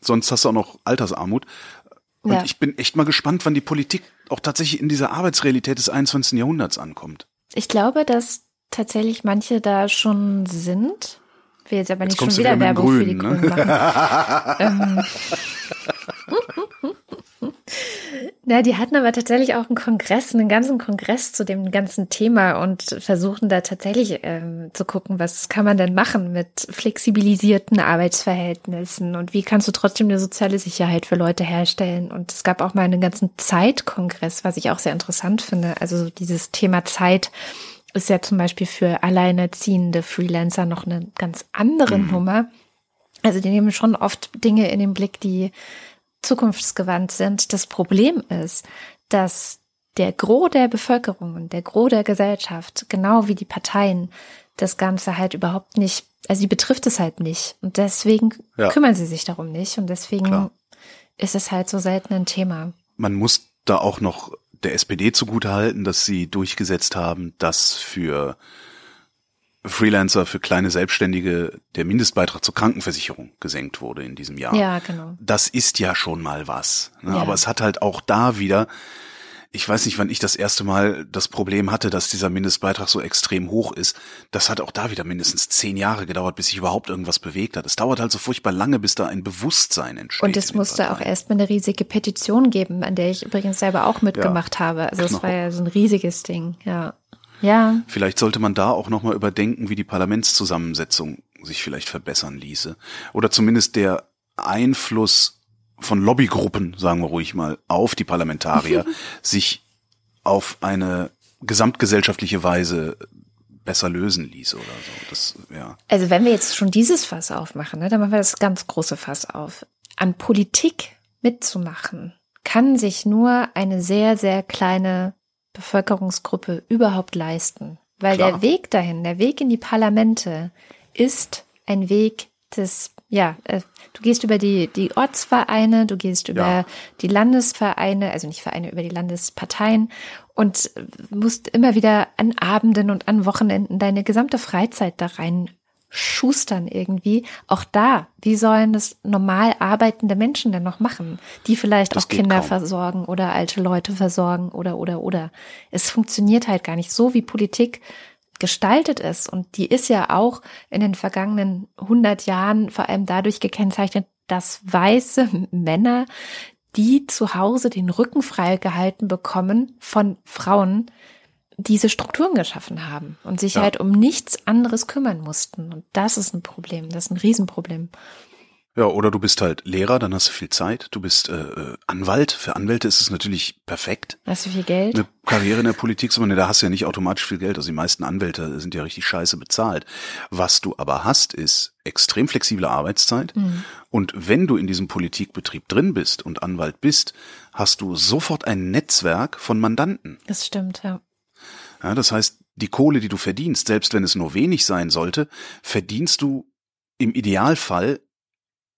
Sonst hast du auch noch Altersarmut. Und ja. ich bin echt mal gespannt, wann die Politik auch tatsächlich in dieser Arbeitsrealität des 21. Jahrhunderts ankommt. Ich glaube, dass tatsächlich manche da schon sind. Ich will jetzt aber nicht jetzt schon wieder Werbung Grün, für die ne? Grünen machen. ähm. Na, die hatten aber tatsächlich auch einen Kongress, einen ganzen Kongress zu dem ganzen Thema und versuchen da tatsächlich ähm, zu gucken, was kann man denn machen mit flexibilisierten Arbeitsverhältnissen und wie kannst du trotzdem eine soziale Sicherheit für Leute herstellen. Und es gab auch mal einen ganzen Zeitkongress, was ich auch sehr interessant finde. Also dieses Thema Zeit ist ja zum Beispiel für alleinerziehende Freelancer noch eine ganz andere mhm. Nummer. Also die nehmen schon oft Dinge in den Blick, die zukunftsgewandt sind. Das Problem ist, dass der Gros der Bevölkerung und der Gros der Gesellschaft, genau wie die Parteien, das Ganze halt überhaupt nicht, also sie betrifft es halt nicht. Und deswegen ja. kümmern sie sich darum nicht. Und deswegen Klar. ist es halt so selten ein Thema. Man muss da auch noch der SPD zugutehalten, dass sie durchgesetzt haben, dass für Freelancer, für kleine Selbstständige der Mindestbeitrag zur Krankenversicherung gesenkt wurde in diesem Jahr. Ja, genau. Das ist ja schon mal was. Ne? Ja. Aber es hat halt auch da wieder, ich weiß nicht, wann ich das erste Mal das Problem hatte, dass dieser Mindestbeitrag so extrem hoch ist. Das hat auch da wieder mindestens zehn Jahre gedauert, bis sich überhaupt irgendwas bewegt hat. Es dauert halt so furchtbar lange, bis da ein Bewusstsein entsteht. Und es musste auch erstmal eine riesige Petition geben, an der ich übrigens selber auch mitgemacht ja, habe. Also es genau. war ja so ein riesiges Ding, ja. Ja. Vielleicht sollte man da auch nochmal überdenken, wie die Parlamentszusammensetzung sich vielleicht verbessern ließe. Oder zumindest der Einfluss von Lobbygruppen, sagen wir ruhig mal, auf die Parlamentarier, sich auf eine gesamtgesellschaftliche Weise besser lösen ließ oder so. Das, ja. Also wenn wir jetzt schon dieses Fass aufmachen, ne, dann machen wir das ganz große Fass auf. An Politik mitzumachen, kann sich nur eine sehr, sehr kleine Bevölkerungsgruppe überhaupt leisten. Weil Klar. der Weg dahin, der Weg in die Parlamente ist ein Weg des, ja, äh, du gehst über die, die Ortsvereine, du gehst über ja. die Landesvereine, also nicht Vereine, über die Landesparteien und musst immer wieder an Abenden und an Wochenenden deine gesamte Freizeit da rein schustern irgendwie. Auch da, wie sollen das normal arbeitende Menschen denn noch machen, die vielleicht das auch Kinder kaum. versorgen oder alte Leute versorgen oder oder oder. Es funktioniert halt gar nicht so, wie Politik gestaltet ist. Und die ist ja auch in den vergangenen 100 Jahren vor allem dadurch gekennzeichnet, dass weiße Männer, die zu Hause den Rücken frei gehalten bekommen von Frauen, diese Strukturen geschaffen haben und sich ja. halt um nichts anderes kümmern mussten. Und das ist ein Problem, das ist ein Riesenproblem. Ja, oder du bist halt Lehrer, dann hast du viel Zeit. Du bist äh, äh Anwalt. Für Anwälte ist es natürlich perfekt. Hast du viel Geld? Eine Karriere in der Politik, sondern da hast du ja nicht automatisch viel Geld. Also die meisten Anwälte sind ja richtig scheiße bezahlt. Was du aber hast, ist extrem flexible Arbeitszeit. Mhm. Und wenn du in diesem Politikbetrieb drin bist und Anwalt bist, hast du sofort ein Netzwerk von Mandanten. Das stimmt, ja. Ja, das heißt, die Kohle, die du verdienst, selbst wenn es nur wenig sein sollte, verdienst du im Idealfall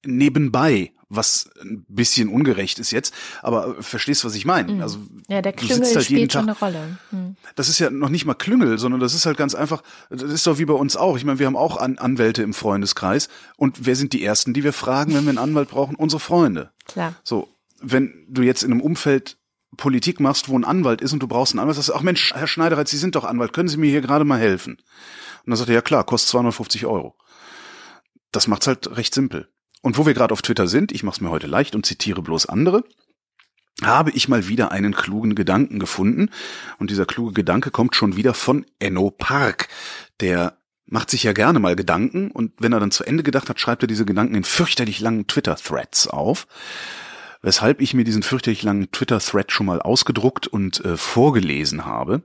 nebenbei, was ein bisschen ungerecht ist jetzt, aber verstehst, was ich meine? Mhm. Also ja, der Klüngel halt spielt schon eine Rolle. Mhm. Das ist ja noch nicht mal Klüngel, sondern das ist halt ganz einfach, das ist doch wie bei uns auch. Ich meine, wir haben auch An Anwälte im Freundeskreis und wer sind die ersten, die wir fragen, wenn wir einen Anwalt brauchen? Unsere Freunde. Klar. So, wenn du jetzt in einem Umfeld Politik machst, wo ein Anwalt ist und du brauchst einen Anwalt, sagst du, ach Mensch, Herr Schneidereitz, Sie sind doch Anwalt, können Sie mir hier gerade mal helfen? Und dann sagt er, ja klar, kostet 250 Euro. Das macht's halt recht simpel. Und wo wir gerade auf Twitter sind, ich mach's mir heute leicht und zitiere bloß andere, habe ich mal wieder einen klugen Gedanken gefunden. Und dieser kluge Gedanke kommt schon wieder von Enno Park. Der macht sich ja gerne mal Gedanken und wenn er dann zu Ende gedacht hat, schreibt er diese Gedanken in fürchterlich langen Twitter-Threads auf weshalb ich mir diesen fürchterlich langen Twitter-Thread schon mal ausgedruckt und äh, vorgelesen habe,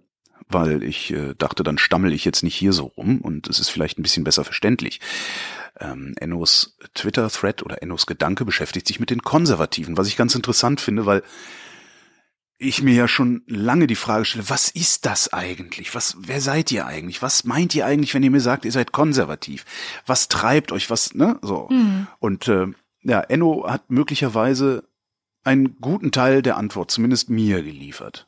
weil ich äh, dachte, dann stammel ich jetzt nicht hier so rum und es ist vielleicht ein bisschen besser verständlich. Ähm, Ennos Twitter-Thread oder Ennos Gedanke beschäftigt sich mit den Konservativen, was ich ganz interessant finde, weil ich mir ja schon lange die Frage stelle, was ist das eigentlich? Was, wer seid ihr eigentlich? Was meint ihr eigentlich, wenn ihr mir sagt, ihr seid konservativ? Was treibt euch? Was, ne? So. Mhm. Und äh, ja, Enno hat möglicherweise einen guten Teil der Antwort, zumindest mir, geliefert.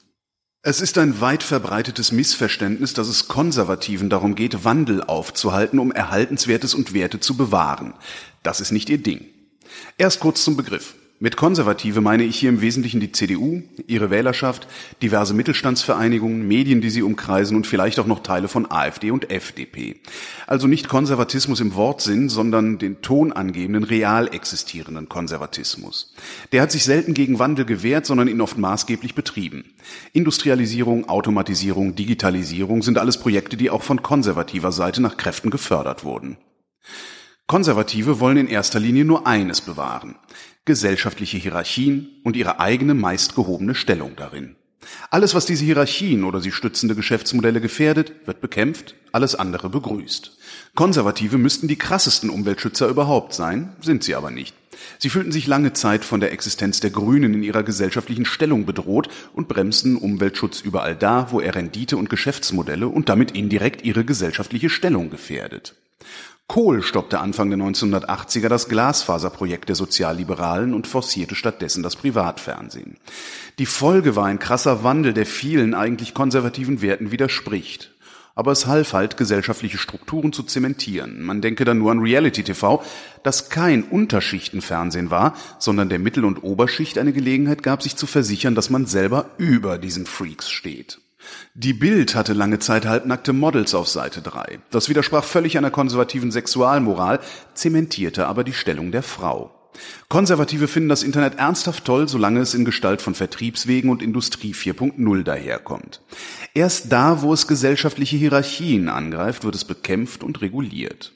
Es ist ein weit verbreitetes Missverständnis, dass es Konservativen darum geht, Wandel aufzuhalten, um Erhaltenswertes und Werte zu bewahren. Das ist nicht ihr Ding. Erst kurz zum Begriff. Mit Konservative meine ich hier im Wesentlichen die CDU, ihre Wählerschaft, diverse Mittelstandsvereinigungen, Medien, die sie umkreisen und vielleicht auch noch Teile von AfD und FDP. Also nicht Konservatismus im Wortsinn, sondern den tonangebenden, real existierenden Konservatismus. Der hat sich selten gegen Wandel gewehrt, sondern ihn oft maßgeblich betrieben. Industrialisierung, Automatisierung, Digitalisierung sind alles Projekte, die auch von konservativer Seite nach Kräften gefördert wurden. Konservative wollen in erster Linie nur eines bewahren gesellschaftliche Hierarchien und ihre eigene meist gehobene Stellung darin. Alles, was diese Hierarchien oder sie stützende Geschäftsmodelle gefährdet, wird bekämpft, alles andere begrüßt. Konservative müssten die krassesten Umweltschützer überhaupt sein, sind sie aber nicht. Sie fühlten sich lange Zeit von der Existenz der Grünen in ihrer gesellschaftlichen Stellung bedroht und bremsten Umweltschutz überall da, wo er Rendite und Geschäftsmodelle und damit indirekt ihre gesellschaftliche Stellung gefährdet. Kohl stoppte Anfang der 1980er das Glasfaserprojekt der Sozialliberalen und forcierte stattdessen das Privatfernsehen. Die Folge war ein krasser Wandel, der vielen eigentlich konservativen Werten widerspricht. Aber es half halt, gesellschaftliche Strukturen zu zementieren. Man denke dann nur an Reality TV, das kein Unterschichtenfernsehen war, sondern der Mittel- und Oberschicht eine Gelegenheit gab, sich zu versichern, dass man selber über diesen Freaks steht. Die Bild hatte lange Zeit halbnackte Models auf Seite 3. Das widersprach völlig einer konservativen Sexualmoral, zementierte aber die Stellung der Frau. Konservative finden das Internet ernsthaft toll, solange es in Gestalt von Vertriebswegen und Industrie 4.0 daherkommt. Erst da, wo es gesellschaftliche Hierarchien angreift, wird es bekämpft und reguliert.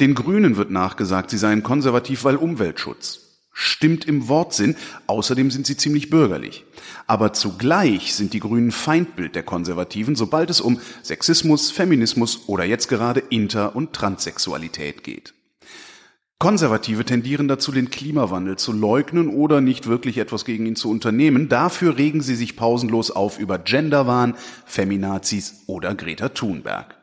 Den Grünen wird nachgesagt, sie seien konservativ, weil Umweltschutz. Stimmt im Wortsinn, außerdem sind sie ziemlich bürgerlich. Aber zugleich sind die Grünen Feindbild der Konservativen, sobald es um Sexismus, Feminismus oder jetzt gerade Inter- und Transsexualität geht. Konservative tendieren dazu, den Klimawandel zu leugnen oder nicht wirklich etwas gegen ihn zu unternehmen. Dafür regen sie sich pausenlos auf über Genderwahn, Feminazis oder Greta Thunberg.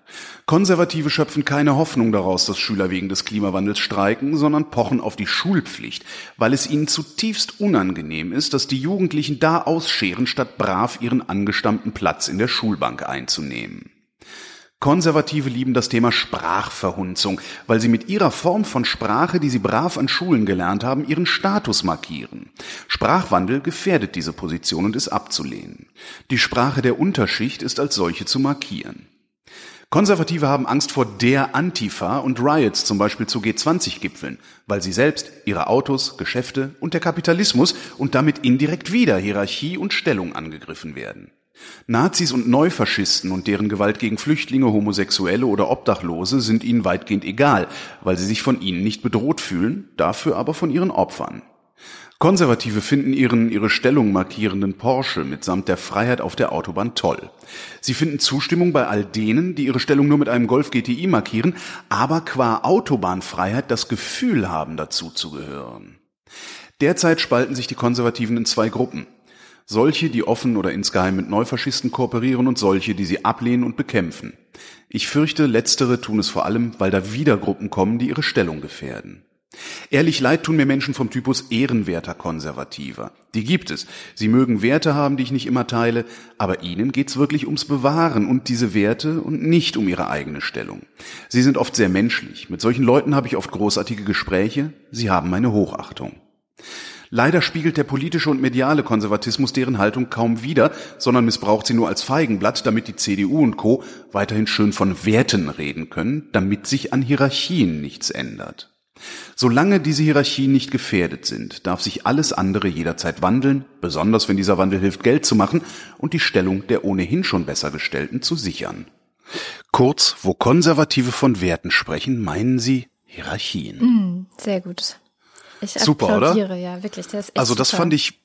Konservative schöpfen keine Hoffnung daraus, dass Schüler wegen des Klimawandels streiken, sondern pochen auf die Schulpflicht, weil es ihnen zutiefst unangenehm ist, dass die Jugendlichen da ausscheren, statt brav ihren angestammten Platz in der Schulbank einzunehmen. Konservative lieben das Thema Sprachverhunzung, weil sie mit ihrer Form von Sprache, die sie brav an Schulen gelernt haben, ihren Status markieren. Sprachwandel gefährdet diese Position und ist abzulehnen. Die Sprache der Unterschicht ist als solche zu markieren. Konservative haben Angst vor der Antifa und Riots zum Beispiel zu G20-Gipfeln, weil sie selbst, ihre Autos, Geschäfte und der Kapitalismus und damit indirekt wieder Hierarchie und Stellung angegriffen werden. Nazis und Neufaschisten und deren Gewalt gegen Flüchtlinge, Homosexuelle oder Obdachlose sind ihnen weitgehend egal, weil sie sich von ihnen nicht bedroht fühlen, dafür aber von ihren Opfern. Konservative finden ihren ihre Stellung markierenden Porsche mitsamt der Freiheit auf der Autobahn toll. Sie finden Zustimmung bei all denen, die ihre Stellung nur mit einem Golf GTI markieren, aber qua Autobahnfreiheit das Gefühl haben, dazu zu gehören. Derzeit spalten sich die Konservativen in zwei Gruppen. Solche, die offen oder insgeheim mit Neufaschisten kooperieren und solche, die sie ablehnen und bekämpfen. Ich fürchte, letztere tun es vor allem, weil da wieder Gruppen kommen, die ihre Stellung gefährden. Ehrlich leid tun mir Menschen vom Typus ehrenwerter Konservativer. Die gibt es. Sie mögen Werte haben, die ich nicht immer teile, aber ihnen geht's wirklich ums Bewahren und diese Werte und nicht um ihre eigene Stellung. Sie sind oft sehr menschlich. Mit solchen Leuten habe ich oft großartige Gespräche. Sie haben meine Hochachtung. Leider spiegelt der politische und mediale Konservatismus deren Haltung kaum wider, sondern missbraucht sie nur als Feigenblatt, damit die CDU und Co. weiterhin schön von Werten reden können, damit sich an Hierarchien nichts ändert. Solange diese Hierarchien nicht gefährdet sind, darf sich alles andere jederzeit wandeln, besonders wenn dieser Wandel hilft, Geld zu machen und die Stellung der ohnehin schon besser gestellten zu sichern. Kurz, wo Konservative von Werten sprechen, meinen sie Hierarchien. Mm, sehr gut. Ich super, oder? ja, wirklich. Das also das super. fand ich,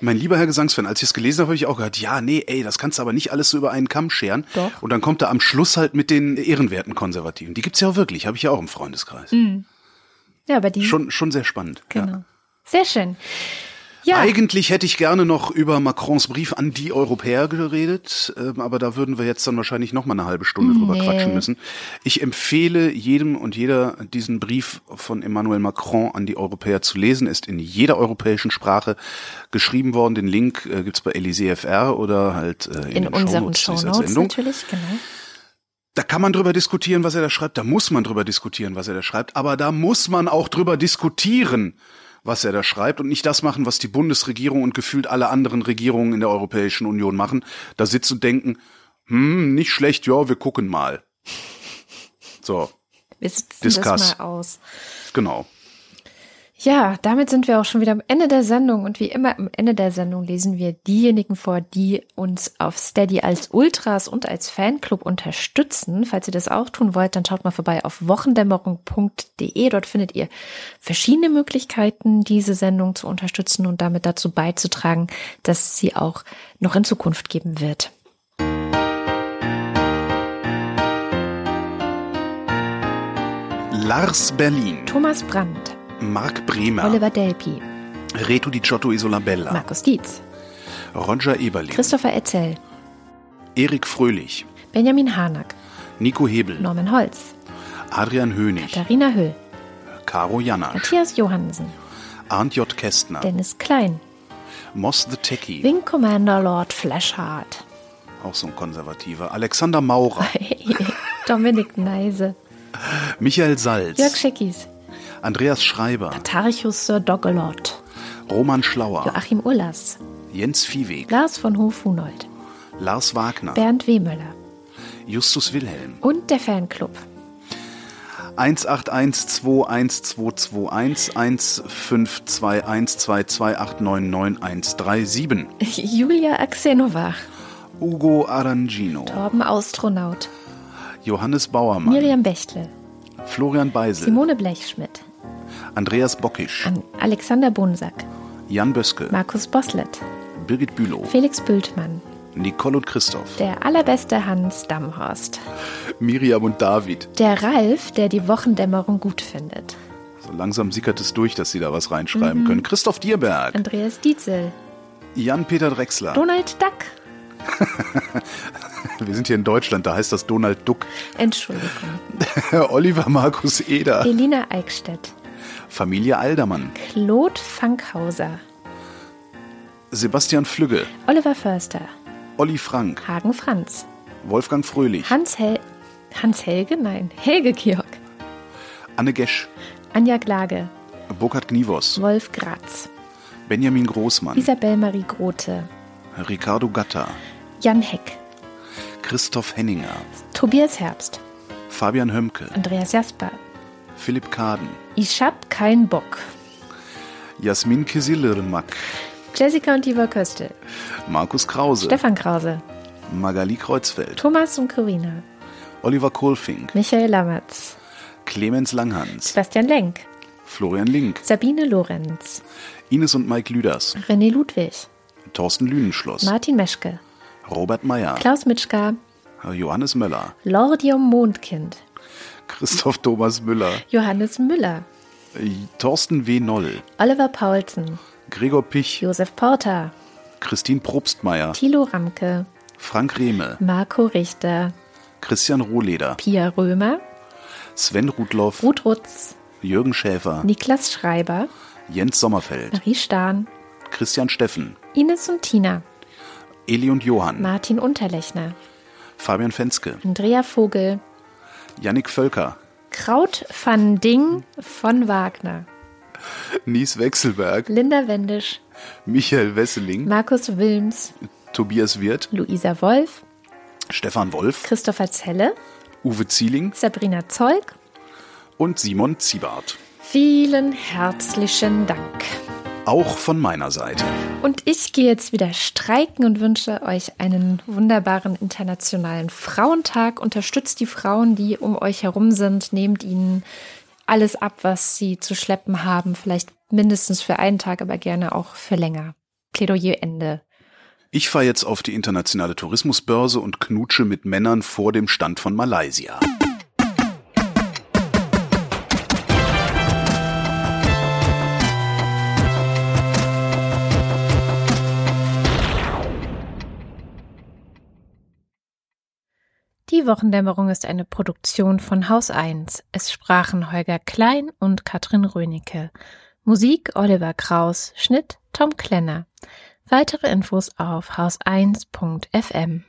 mein lieber Herr Gesangsfan, als ich es gelesen habe, habe ich auch gehört, ja, nee, ey, das kannst du aber nicht alles so über einen Kamm scheren. Doch. Und dann kommt er am Schluss halt mit den ehrenwerten Konservativen. Die gibt's ja auch wirklich, habe ich ja auch im Freundeskreis. Mm. Ja, aber die. Schon, schon sehr spannend. Genau. Ja. Sehr schön. Ja. Eigentlich hätte ich gerne noch über Macrons Brief an die Europäer geredet, ähm, aber da würden wir jetzt dann wahrscheinlich noch mal eine halbe Stunde drüber Nee. quatschen müssen. Ich empfehle jedem und jeder diesen Brief von Emmanuel Macron an die Europäer zu lesen. Ist in jeder europäischen Sprache geschrieben worden. Den Link äh, gibt's bei Elysée FR oder halt äh, in, In den unseren Shownotes Shownotes natürlich, genau. Da kann man drüber diskutieren, was er da schreibt. Da muss man drüber diskutieren, was er da schreibt. Aber da muss man auch drüber diskutieren, was er da schreibt und nicht das machen, was die Bundesregierung und gefühlt alle anderen Regierungen in der Europäischen Union machen. Da sitzen und denken, hm, nicht schlecht, ja, wir gucken mal. So, Wir sitzen Discuss. das mal aus. genau. Ja, damit sind wir auch schon wieder am Ende der Sendung und wie immer am Ende der Sendung lesen wir diejenigen vor, die uns auf Steady als Ultras und als Fanclub unterstützen. Falls ihr das auch tun wollt, dann schaut mal vorbei auf wochendämmerung.de. Dort findet ihr verschiedene Möglichkeiten, diese Sendung zu unterstützen und damit dazu beizutragen, dass sie auch noch in Zukunft geben wird. Lars Berlin, Thomas Brandt, Marc Bremer, Oliver Delpi, Reto Di Giotto Isolabella, Markus Dietz, Roger Eberling, Christopher Etzel, Erik Fröhlich, Benjamin Harnack, Nico Hebel, Norman Holz, Adrian Hönig, Katharina Höll, Caro Janasch, Matthias Johansen, Arndt J. Kästner, Dennis Klein, Moss the Techie, Wing Commander Lord Flashheart, auch so ein konservativer, Alexander Maurer, Dominik Neise, Michael Salz, Jörg Schickis, Andreas Schreiber, Tarichus Sir Doggelot, Roman Schlauer, Joachim Ullers, Jens Viehweg, Lars von Hof-Hunold, Lars Wagner, Bernd Wehmöller Justus Wilhelm, und der Fanclub. 181212221 1521222899137 Julia Axenova, Ugo Arangino, Torben Astronaut, Johannes Bauermann, Miriam Bechtle, Florian Beisel, Simone Blechschmidt, Andreas Bockisch, An Alexander Bonsack, Jan Böske, Markus Boslett, Birgit Bülow, Felix Bültmann, Nicole und Christoph, der allerbeste Hans Damhorst, Miriam und David. der Ralf, der die Wochendämmerung gut findet, So langsam sickert es durch, dass sie da was reinschreiben können. Christoph Dierberg, Andreas Dietzel, Jan-Peter Drechsler. Donald Duck, Wir sind hier in Deutschland, da heißt das Donald Duck. Entschuldigung, Oliver Markus Eder, Elina Eickstedt, Familie Aldermann, Claude Fankhauser, Sebastian Flügge, Oliver Förster, Olli Frank, Hagen Franz, Wolfgang Fröhlich, Hans, Hel Hans Helge, nein, Helge Georg, Anne Gesch, Anja Glage, Burkhard Gnivos, Wolf Gratz, Benjamin Großmann, Isabel Marie Grote, Ricardo Gatter, Jan Heck, Christoph Henninger, Tobias Herbst, Fabian Hömke, Andreas Jasper, Philipp Kaden, Ich hab keinen Bock, Jasmin Kisilirmak, Jessica und Diva Köstel, Markus Krause, Stefan Krause, Magali Kreuzfeld, Thomas und Corina, Oliver Kohlfink, Michael Lammertz, Clemens Langhans, Sebastian Lenk, Florian Link, Sabine Lorenz, Ines und Mike Lüders, René Ludwig, Thorsten Lünenschloss, Martin Meschke, Robert Meyer, Klaus Mitschka, Johannes Möller, Lordium Mondkind, Christoph Thomas Müller, Johannes Müller, äh, Thorsten W. Noll, Oliver Paulsen, Gregor Pich, Josef Porter, Christine Probstmeier, Thilo Ramke, Frank Rehme, Marco Richter, Christian Rohleder, Pia Römer, Sven Rudloff, Ruth Rutz, Jürgen Schäfer, Niklas Schreiber, Jens Sommerfeld, Marie Stahn, Christian Steffen, Ines und Tina, Eli und Johann, Martin Unterlechner, Fabian Fenske, Andrea Vogel, Yannick Völker, Kraut van Ding von Wagner, Nies Wechselberg, Linda Wendisch, Michael Wesseling, Markus Wilms, Tobias Wirth, Luisa Wolf, Stefan Wolf, Christopher Zelle, Uwe Zieling. Sabrina Zeug. und Simon Ziebart. Vielen herzlichen Dank. Auch von meiner Seite. Und ich gehe jetzt wieder streiken und wünsche euch einen wunderbaren internationalen Frauentag. Unterstützt die Frauen, die um euch herum sind. Nehmt ihnen alles ab, was sie zu schleppen haben. Vielleicht mindestens für einen Tag, aber gerne auch für länger. Plädoyer Ende. Ich fahre jetzt auf die internationale Tourismusbörse und knutsche mit Männern vor dem Stand von Malaysia. Die Wochendämmerung ist eine Produktion von Haus 1. Es sprachen Holger Klein und Katrin Rönecke. Musik Oliver Kraus, Schnitt Tom Klenner. Weitere Infos auf haus1.fm.